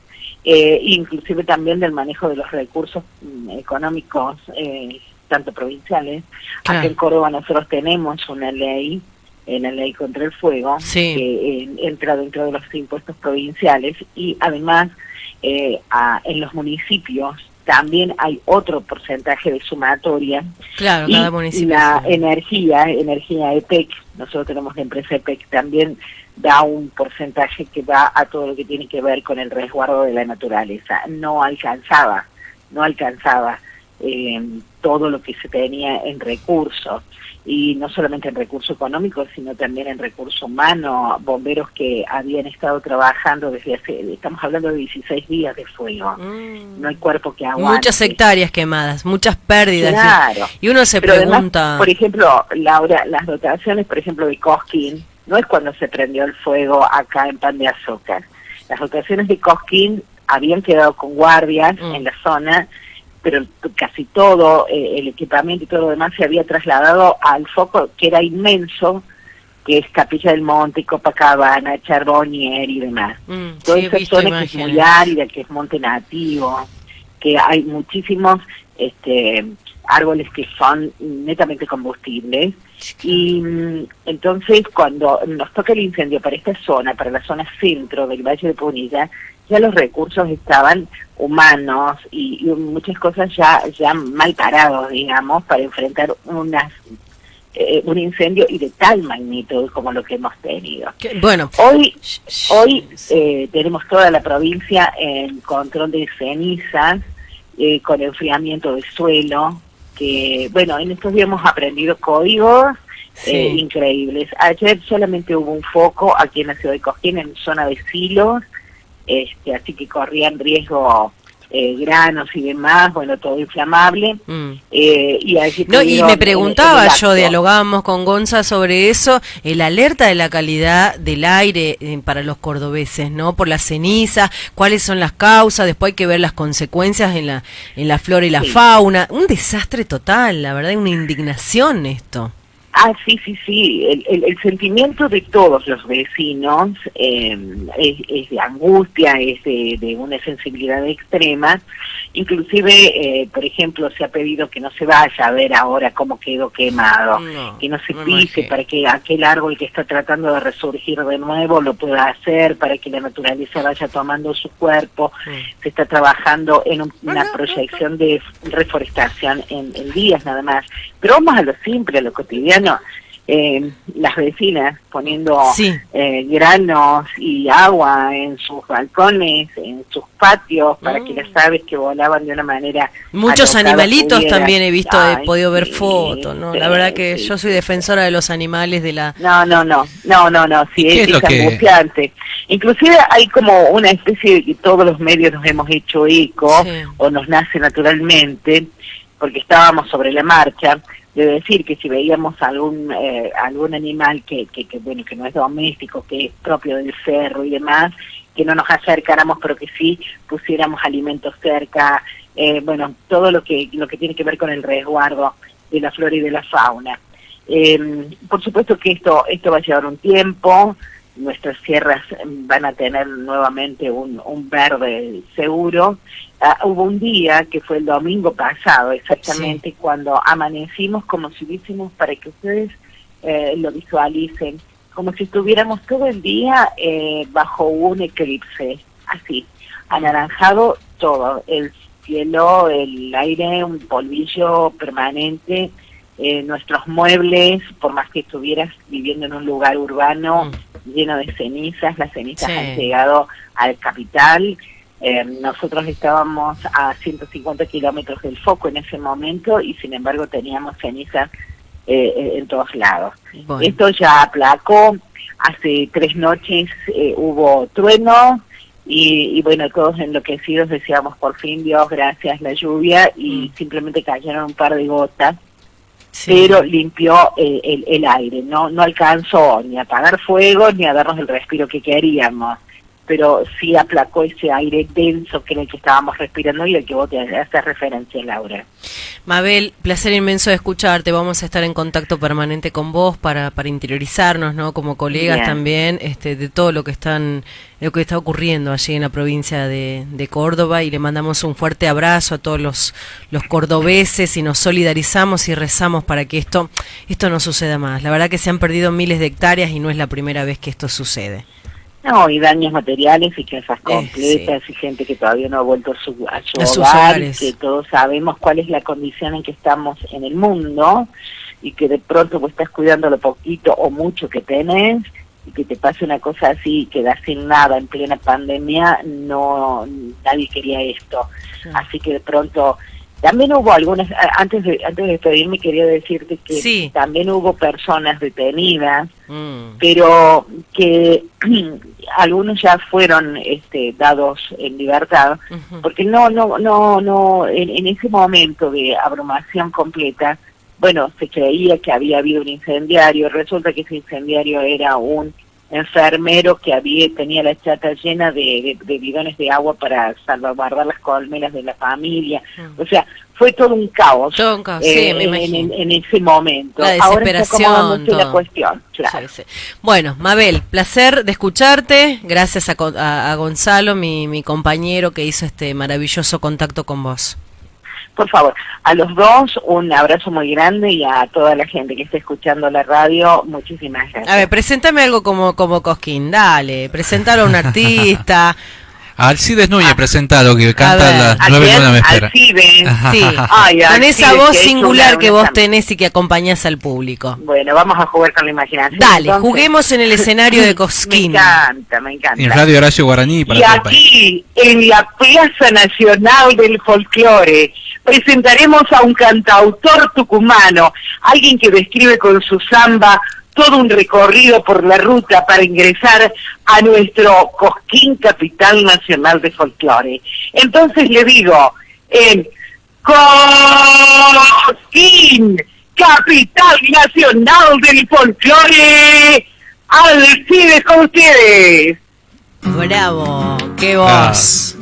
eh, inclusive también del manejo de los recursos mm, económicos, eh, tanto provinciales. Claro. Aquí en Córdoba nosotros tenemos una ley, la ley contra el fuego, Sí. que eh, entra dentro de los impuestos provinciales y además eh, a- en los municipios también hay otro porcentaje de sumatoria. Claro, y cada municipio. la energía, energía EPEC, nosotros tenemos la empresa EPEC, también da un porcentaje que va a todo lo que tiene que ver con el resguardo de la naturaleza. No alcanzaba, no alcanzaba eh, todo lo que se tenía en recursos y no solamente en recurso económico, sino también en recurso humano, bomberos que habían estado trabajando desde hace, estamos hablando de 16 días de fuego, no hay cuerpo que aguante. Muchas hectáreas quemadas, muchas pérdidas. y- Claro. Y uno se Pero además, pregunta... por ejemplo, Laura, las dotaciones, por ejemplo, de Cosquín, no es cuando se prendió el fuego acá en Pan de Azúcar. Las dotaciones de Cosquín habían quedado con guardias Mm. en la zona, pero casi todo eh, el equipamiento y todo lo demás se había trasladado al foco que era inmenso, que es Capilla del Monte, Copacabana, Charbonnier y demás. Mm, Toda sí, esa zona que es muy árida, que es monte nativo, que hay muchísimos este, árboles que son netamente combustibles. Y mm, entonces cuando nos toca el incendio para esta zona, para la zona centro del Valle de Punilla, ya los recursos estaban humanos y, y muchas cosas ya, ya mal parados, digamos, para enfrentar unas eh, un incendio y de tal magnitud como lo que hemos tenido. Bueno, Hoy, hoy eh, tenemos toda la provincia en control de cenizas, eh, con enfriamiento de suelo, que, bueno, en estos días hemos aprendido códigos Sí. eh, increíbles. Ayer solamente hubo un foco aquí en la ciudad de Cosquín, en zona de silos, este, así que corrían riesgo eh, granos y demás, bueno, todo inflamable. Mm. Eh, y, allí No, y me preguntaba yo, dialogábamos con Gonza sobre eso, el alerta de la calidad del aire eh, para los cordobeses, ¿no? Por la ceniza, cuáles son las causas, después hay que ver las consecuencias en la, en la flora y la Sí. fauna. Un desastre total, la verdad, una indignación esto. Ah, sí, sí, sí. El, el- el sentimiento de todos los vecinos eh, es, es de angustia, es de, de una sensibilidad extrema. Inclusive, eh, por ejemplo, se ha pedido que no se vaya a ver ahora cómo quedó quemado, No, que no se pise para que aquel árbol que está tratando de resurgir de nuevo lo pueda hacer, para que la naturaleza vaya tomando su cuerpo. Se está trabajando en un- una proyección de reforestación en, en días nada más. Pero vamos a lo simple, a lo cotidiano. Eh, las vecinas poniendo eh, granos y agua en sus balcones, en sus patios, para que las aves que volaban de una manera... Muchos animalitos también he visto, he podido ver fotos, ¿no? la verdad que yo soy defensora de los animales, de la... No, no, no, no, no, no, sí, es, es, angustiante. Inclusive hay como una especie de que todos los medios nos hemos hecho eco, o nos nace naturalmente, porque estábamos sobre la marcha, de decir que si veíamos algún eh, algún animal que, que, bueno que no es doméstico que es propio del cerro y demás que no nos acercáramos pero que sí pusiéramos alimentos cerca eh, bueno todo lo que lo que tiene que ver con el resguardo de la flora y de la fauna. Eh, por supuesto que esto esto va a llevar un tiempo nuestras sierras van a tener nuevamente un, un verde seguro. Ah, hubo un día, que fue el domingo pasado, exactamente, cuando amanecimos como si hubiésemos, para que ustedes eh, lo visualicen, como si estuviéramos todo el día eh, bajo un eclipse, así, anaranjado todo, el cielo, el aire, un polvillo permanente, eh, nuestros muebles, por más que estuvieras viviendo en un lugar urbano, mm lleno de cenizas, las cenizas han llegado al capital. Eh, nosotros estábamos a 150 kilómetros del foco en ese momento y sin embargo teníamos cenizas eh, en todos lados. Esto ya aplacó, hace tres noches eh, hubo trueno y, bueno, todos enloquecidos decíamos por fin Dios, gracias la lluvia y mm. simplemente cayeron un par de gotas pero limpió el, el, aire, no, no alcanzó ni a apagar fuego ni a darnos el respiro que queríamos, pero sí aplacó ese aire denso que era el que estábamos respirando y el que vos te haces referencia, Laura. Mabel, placer inmenso de escucharte. Vamos a estar en contacto permanente con vos para, para interiorizarnos, ¿no? Como colegas también, este, de todo lo que están, lo que está ocurriendo allí en la provincia de, de, Córdoba y le mandamos un fuerte abrazo a todos los, los cordobeses y nos solidarizamos y rezamos para que esto, esto no suceda más. La verdad que se han perdido miles de hectáreas y no es la primera vez que esto sucede. No, y daños materiales y casas completas y gente que todavía no ha vuelto a su, hogar, que todos sabemos cuál es la condición en que estamos en el mundo y que de pronto vos estás cuidando lo poquito o mucho que tenés y que te pase una cosa así y quedas sin nada en plena pandemia, no nadie quería esto. Así que de pronto también hubo algunas, antes de, antes de despedirme quería decirte que también hubo personas detenidas, mm. pero que algunos ya fueron este, dados en libertad, porque no, no, no, no, en, en, ese momento de abrumación completa, bueno, se creía que había habido un incendiario, resulta que ese incendiario era un enfermero que había tenía la chata llena de, de, bidones de agua para salvaguardar las colmenas de la familia. Mm. O sea, fue todo un caos, todo un caos sí, eh, en, ese momento. La desesperación. la cuestión, Bueno, Mabel, placer de escucharte. Gracias a, a Gonzalo, mi, mi compañero que hizo este maravilloso contacto con vos por favor, a los dos un abrazo muy grande y a toda la gente que está escuchando la radio, muchísimas gracias. A ver, preséntame algo como, como Cosquín, dale, presentalo a un artista. Alcides Núñez, ah, presentalo, que canta las nueve de me espera. Alcides, sí, con esa voz singular que vos tenés y que acompañás al público. Bueno, vamos a jugar con la imaginación. Dale, juguemos en el escenario de Cosquín. Me encanta, me encanta. En Radio Horacio Guaraní para y aquí, en la Plaza Nacional del Folclore, presentaremos a un cantautor tucumano, alguien que describe con su samba todo un recorrido por la ruta para ingresar a nuestro Cosquín Capital Nacional de Folclore. Entonces le digo, en Cosquín Capital Nacional del Folclore, Alcides con ustedes. Bravo, qué voz.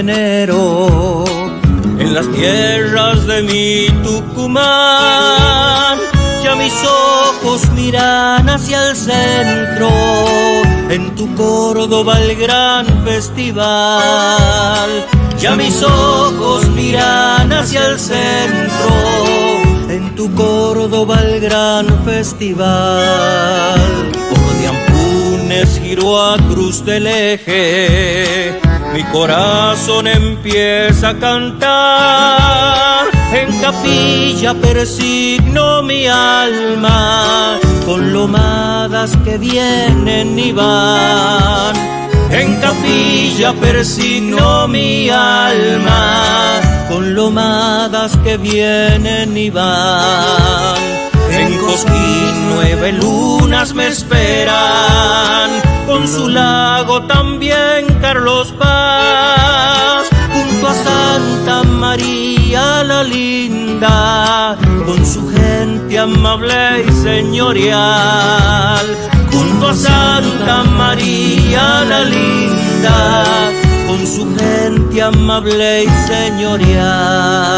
Enero en las tierras de mi Tucumán. Ya mis ojos miran hacia el centro, en tu Córdoba el gran festival Ya mis ojos miran hacia el centro, en tu Córdoba el gran festival. Por de Ampunes giro a Cruz del Eje, mi corazón empieza a cantar. En capilla persigno mi alma con lomadas que vienen y van. En capilla persigno mi alma con lomadas que vienen y van. En Cosquín nueve lunas me esperan, con su lago también Carlos Paz, junto a Santa María la linda, con su gente amable y señorial, junto a Santa María la linda, con su gente amable y señorial.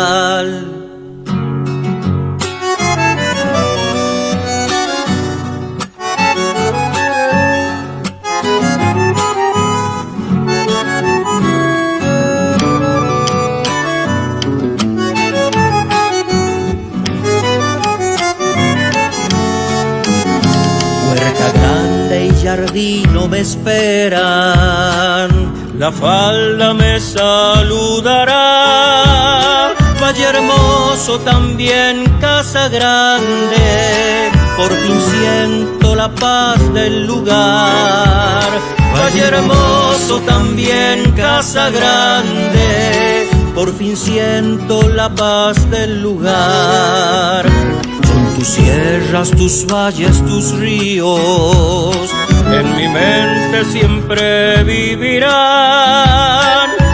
Jardino me esperan, la falda me saludará. Valle hermoso también casa grande, por fin siento la paz del lugar. Valle hermoso también casa grande, por fin siento la paz del lugar. Tus sierras, tus valles, tus ríos, en mi mente siempre vivirán.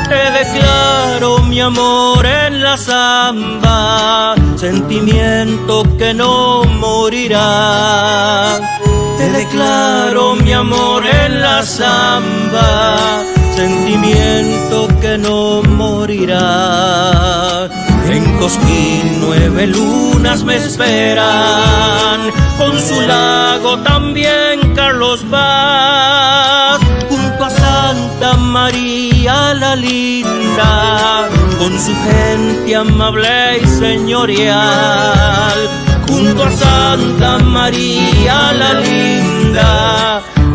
Te declaro mi amor en la samba, sentimiento que no morirá. Te declaro mi amor en la samba, sentimiento que no morirá. En Cosquín nueve lunas me esperan, con su lago también Carlos Vaz, junto a Santa María la linda, con su gente amable y señorial, junto a Santa María la linda,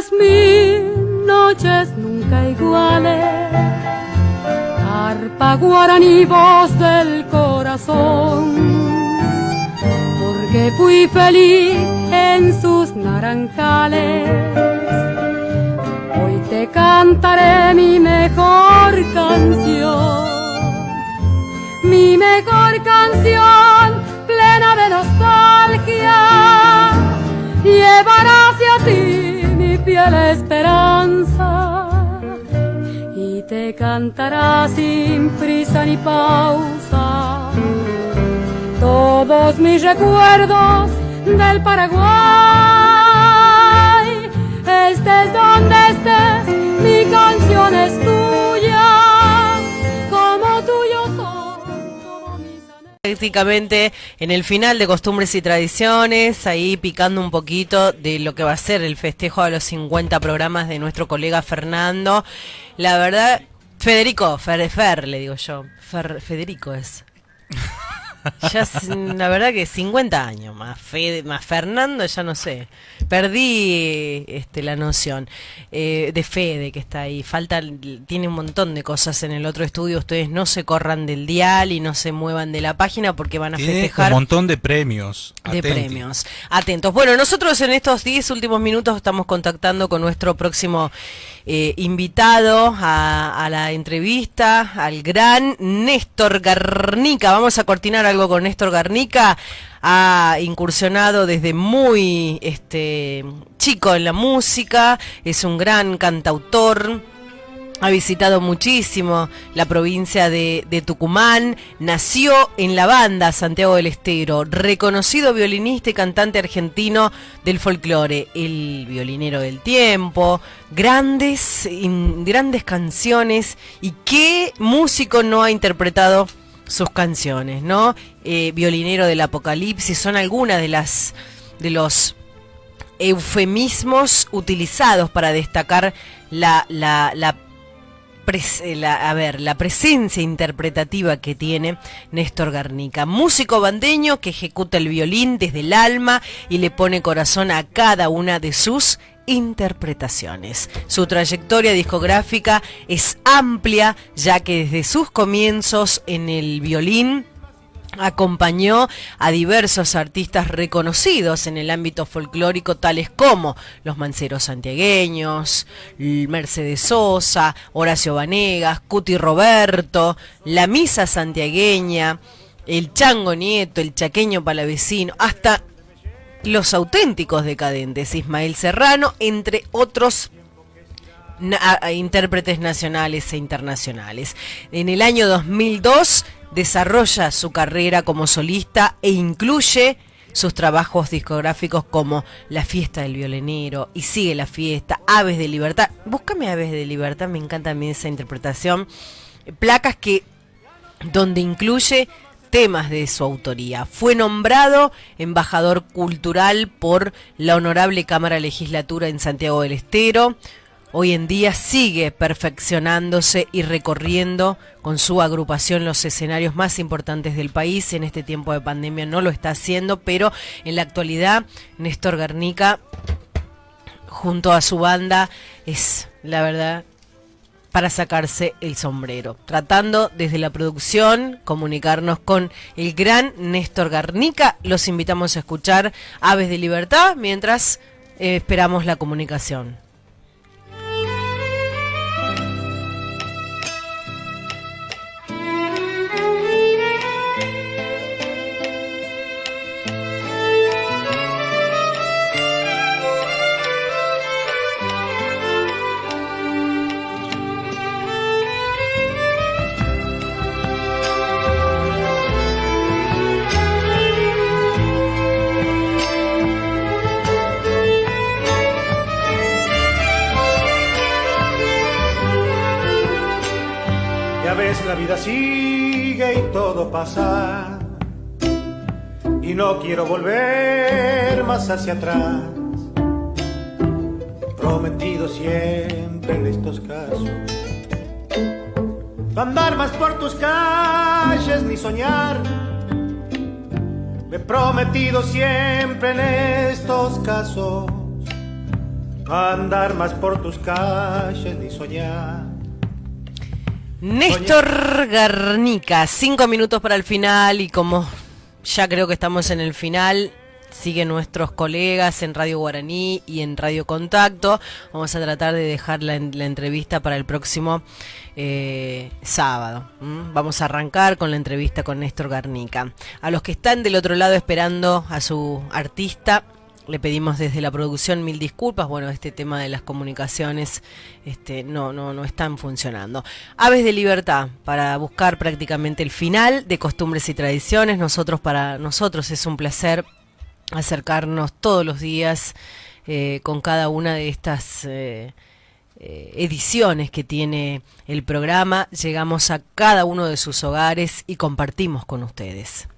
de jazmín, noches nunca iguales. Arpa guaraní, voz del corazón. Porque fui feliz en sus naranjales. Hoy te cantaré mi mejor canción. Mi mejor canción, plena de nostalgia llevará fiel esperanza y te cantará sin prisa ni pausa todos mis recuerdos del Paraguay. Estés donde estés, mi canción es prácticamente en el final de Costumbres y Tradiciones, ahí picando un poquito de lo que va a ser el festejo a los 50 programas de nuestro colega Fernando. La verdad, Federico, Fer, Fer le digo yo, Fer- Federico es. Ya, la verdad que 50 años, más, Fede, más Fernando, ya no sé. Perdí este, la noción eh, de Fede que está ahí. Falta, tiene un montón de cosas en el otro estudio. Ustedes no se corran del dial y no se muevan de la página porque van a festejar. Un montón de premios. De premios. Atentos. Bueno, nosotros en estos 10 últimos minutos estamos contactando con nuestro próximo eh, invitado a, la entrevista, al gran Néstor Garnica. Vamos a cortinar algo con Néstor Garnica. Ha incursionado desde muy este, chico en la música, es un gran cantautor ha visitado muchísimo la provincia de, Tucumán, nació en la banda Santiago del Estero, reconocido violinista y cantante argentino del folclore, el violinero del tiempo, grandes, grandes canciones y qué músico no ha interpretado sus canciones, ¿no? Eh, violinero del Apocalipsis son algunas de las de los eufemismos utilizados para destacar la, la, la la, a ver, la presencia interpretativa que tiene Néstor Garnica, músico bandeño que ejecuta el violín desde el alma y le pone corazón a cada una de sus interpretaciones. Su trayectoria discográfica es amplia, ya que desde sus comienzos en el violín acompañó a diversos artistas reconocidos en el ámbito folclórico, tales como los Manceros Santiagueños, Mercedes Sosa, Horacio Vanegas, Cuti Roberto, la Misa Santiagueña, el Chango Nieto, el Chaqueño Palavecino, hasta los auténticos decadentes, Ismael Serrano, entre otros intérpretes nacionales e internacionales. En el año 2002 desarrolla su carrera como solista e incluye sus trabajos discográficos como La fiesta del violinero y Sigue la fiesta, Aves de Libertad. Búscame Aves de Libertad, me encanta a mí esa interpretación. Placas que donde incluye temas de su autoría. Fue nombrado embajador cultural por la Honorable Cámara Legislatura en Santiago del Estero hoy en día sigue perfeccionándose y recorriendo con su agrupación los escenarios más importantes del país. En este tiempo de pandemia no lo está haciendo, pero en la actualidad Néstor Garnica, junto a su banda, es la verdad para sacarse el sombrero, tratando desde la producción comunicarnos con el gran Néstor Garnica. Los invitamos a escuchar Aves de Libertad mientras eh, esperamos la comunicación. No quiero volver más hacia atrás. prometido siempre en estos casos. andar más por tus calles ni soñar. Me he prometido siempre en estos casos. andar más por tus calles ni soñar. Néstor Garnica, cinco minutos para el final y como ya creo que estamos en el final, siguen nuestros colegas en Radio Guaraní y en Radio Contacto. Vamos a tratar de dejar la, entrevista para el próximo eh, sábado. Vamos a arrancar con la entrevista con Néstor Garnica. A los que están del otro lado esperando a su artista, le pedimos desde la producción mil disculpas. Bueno, este tema de las comunicaciones este, no, no, no están funcionando. Aves de Libertad, para buscar prácticamente el final de costumbres y tradiciones. Nosotros, para nosotros es un placer acercarnos todos los días eh, con cada una de estas eh, eh, ediciones que tiene el programa. Llegamos a cada uno de sus hogares y compartimos con ustedes.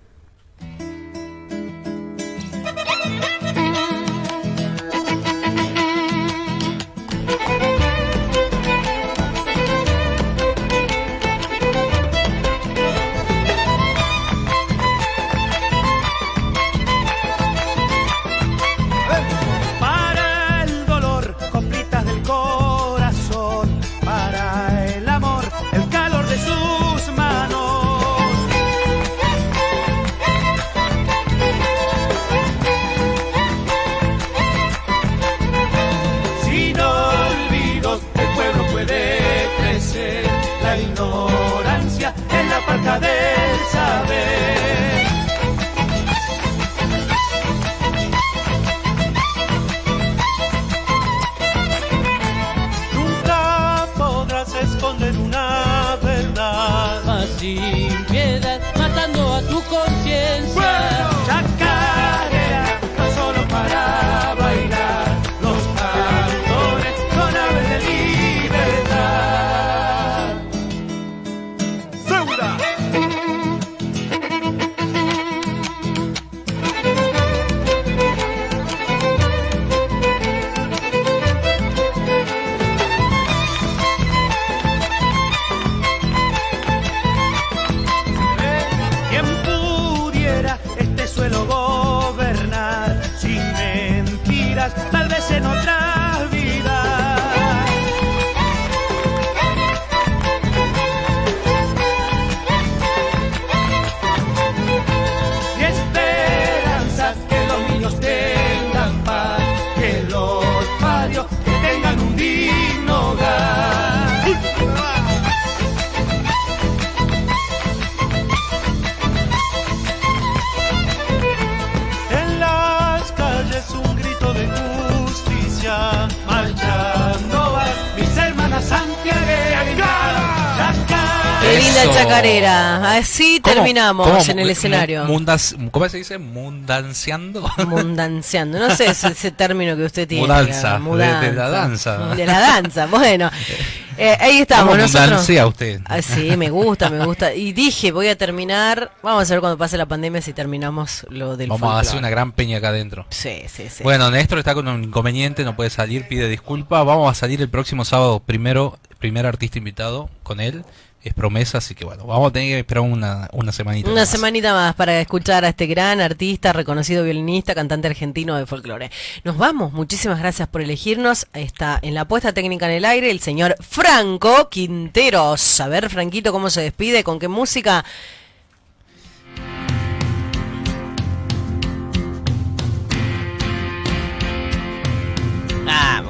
Terminamos cómo en el escenario. mundas- ¿Cómo se dice? Mundanciando. Mundanciando. No sé ese, ese término que usted tiene. Mudanza, digamos, de- de la danza. De la danza. Bueno, eh, ahí estamos. ¿Cómo Nosotros. mundancia usted? Ah, sí, me gusta, me gusta. Y dije, voy a terminar. Vamos a ver cuando pase la pandemia si terminamos lo del Vamos a hacer una gran peña acá adentro. Sí, sí, sí. Bueno, Néstor está con un inconveniente, no puede salir, pide disculpas. Vamos a salir el próximo sábado, primero, primer artista invitado con él. Es promesa, así que bueno, vamos a tener que esperar una, una semanita. Una más. semanita más para escuchar a este gran artista, reconocido violinista, cantante argentino de folclore. Nos vamos, muchísimas gracias por elegirnos. Está en la puesta técnica en el aire el señor Franco Quinteros. A ver, Franquito, cómo se despide, con qué música.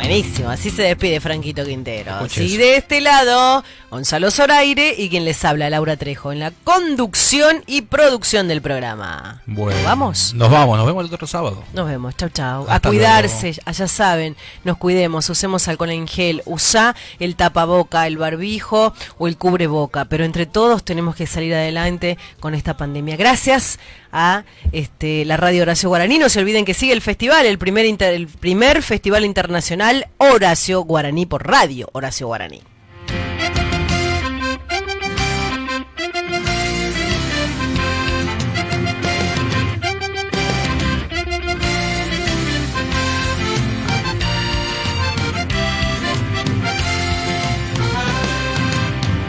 Buenísimo. Así se despide Franquito Quintero. Y de este lado, Gonzalo Zoraire y quien les habla, Laura Trejo, en la conducción y producción del programa. Bueno, ¿Vamos? Nos vamos, nos vemos el otro sábado. Nos vemos, chau chau. Hasta a cuidarse, ya saben, nos cuidemos, usemos alcohol en gel, usa el tapaboca, el barbijo o el cubreboca, pero entre todos tenemos que salir adelante con esta pandemia. Gracias a este, la radio Horacio Guaraní. No se olviden que sigue el festival, el primer, inter- el primer festival internacional Horacio Guaraní por radio Horacio Guaraní.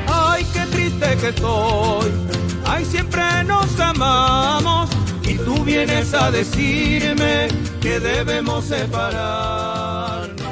Ay, qué triste que estoy. Ay, siempre nos amamos. Y tú vienes a decirme que debemos separar.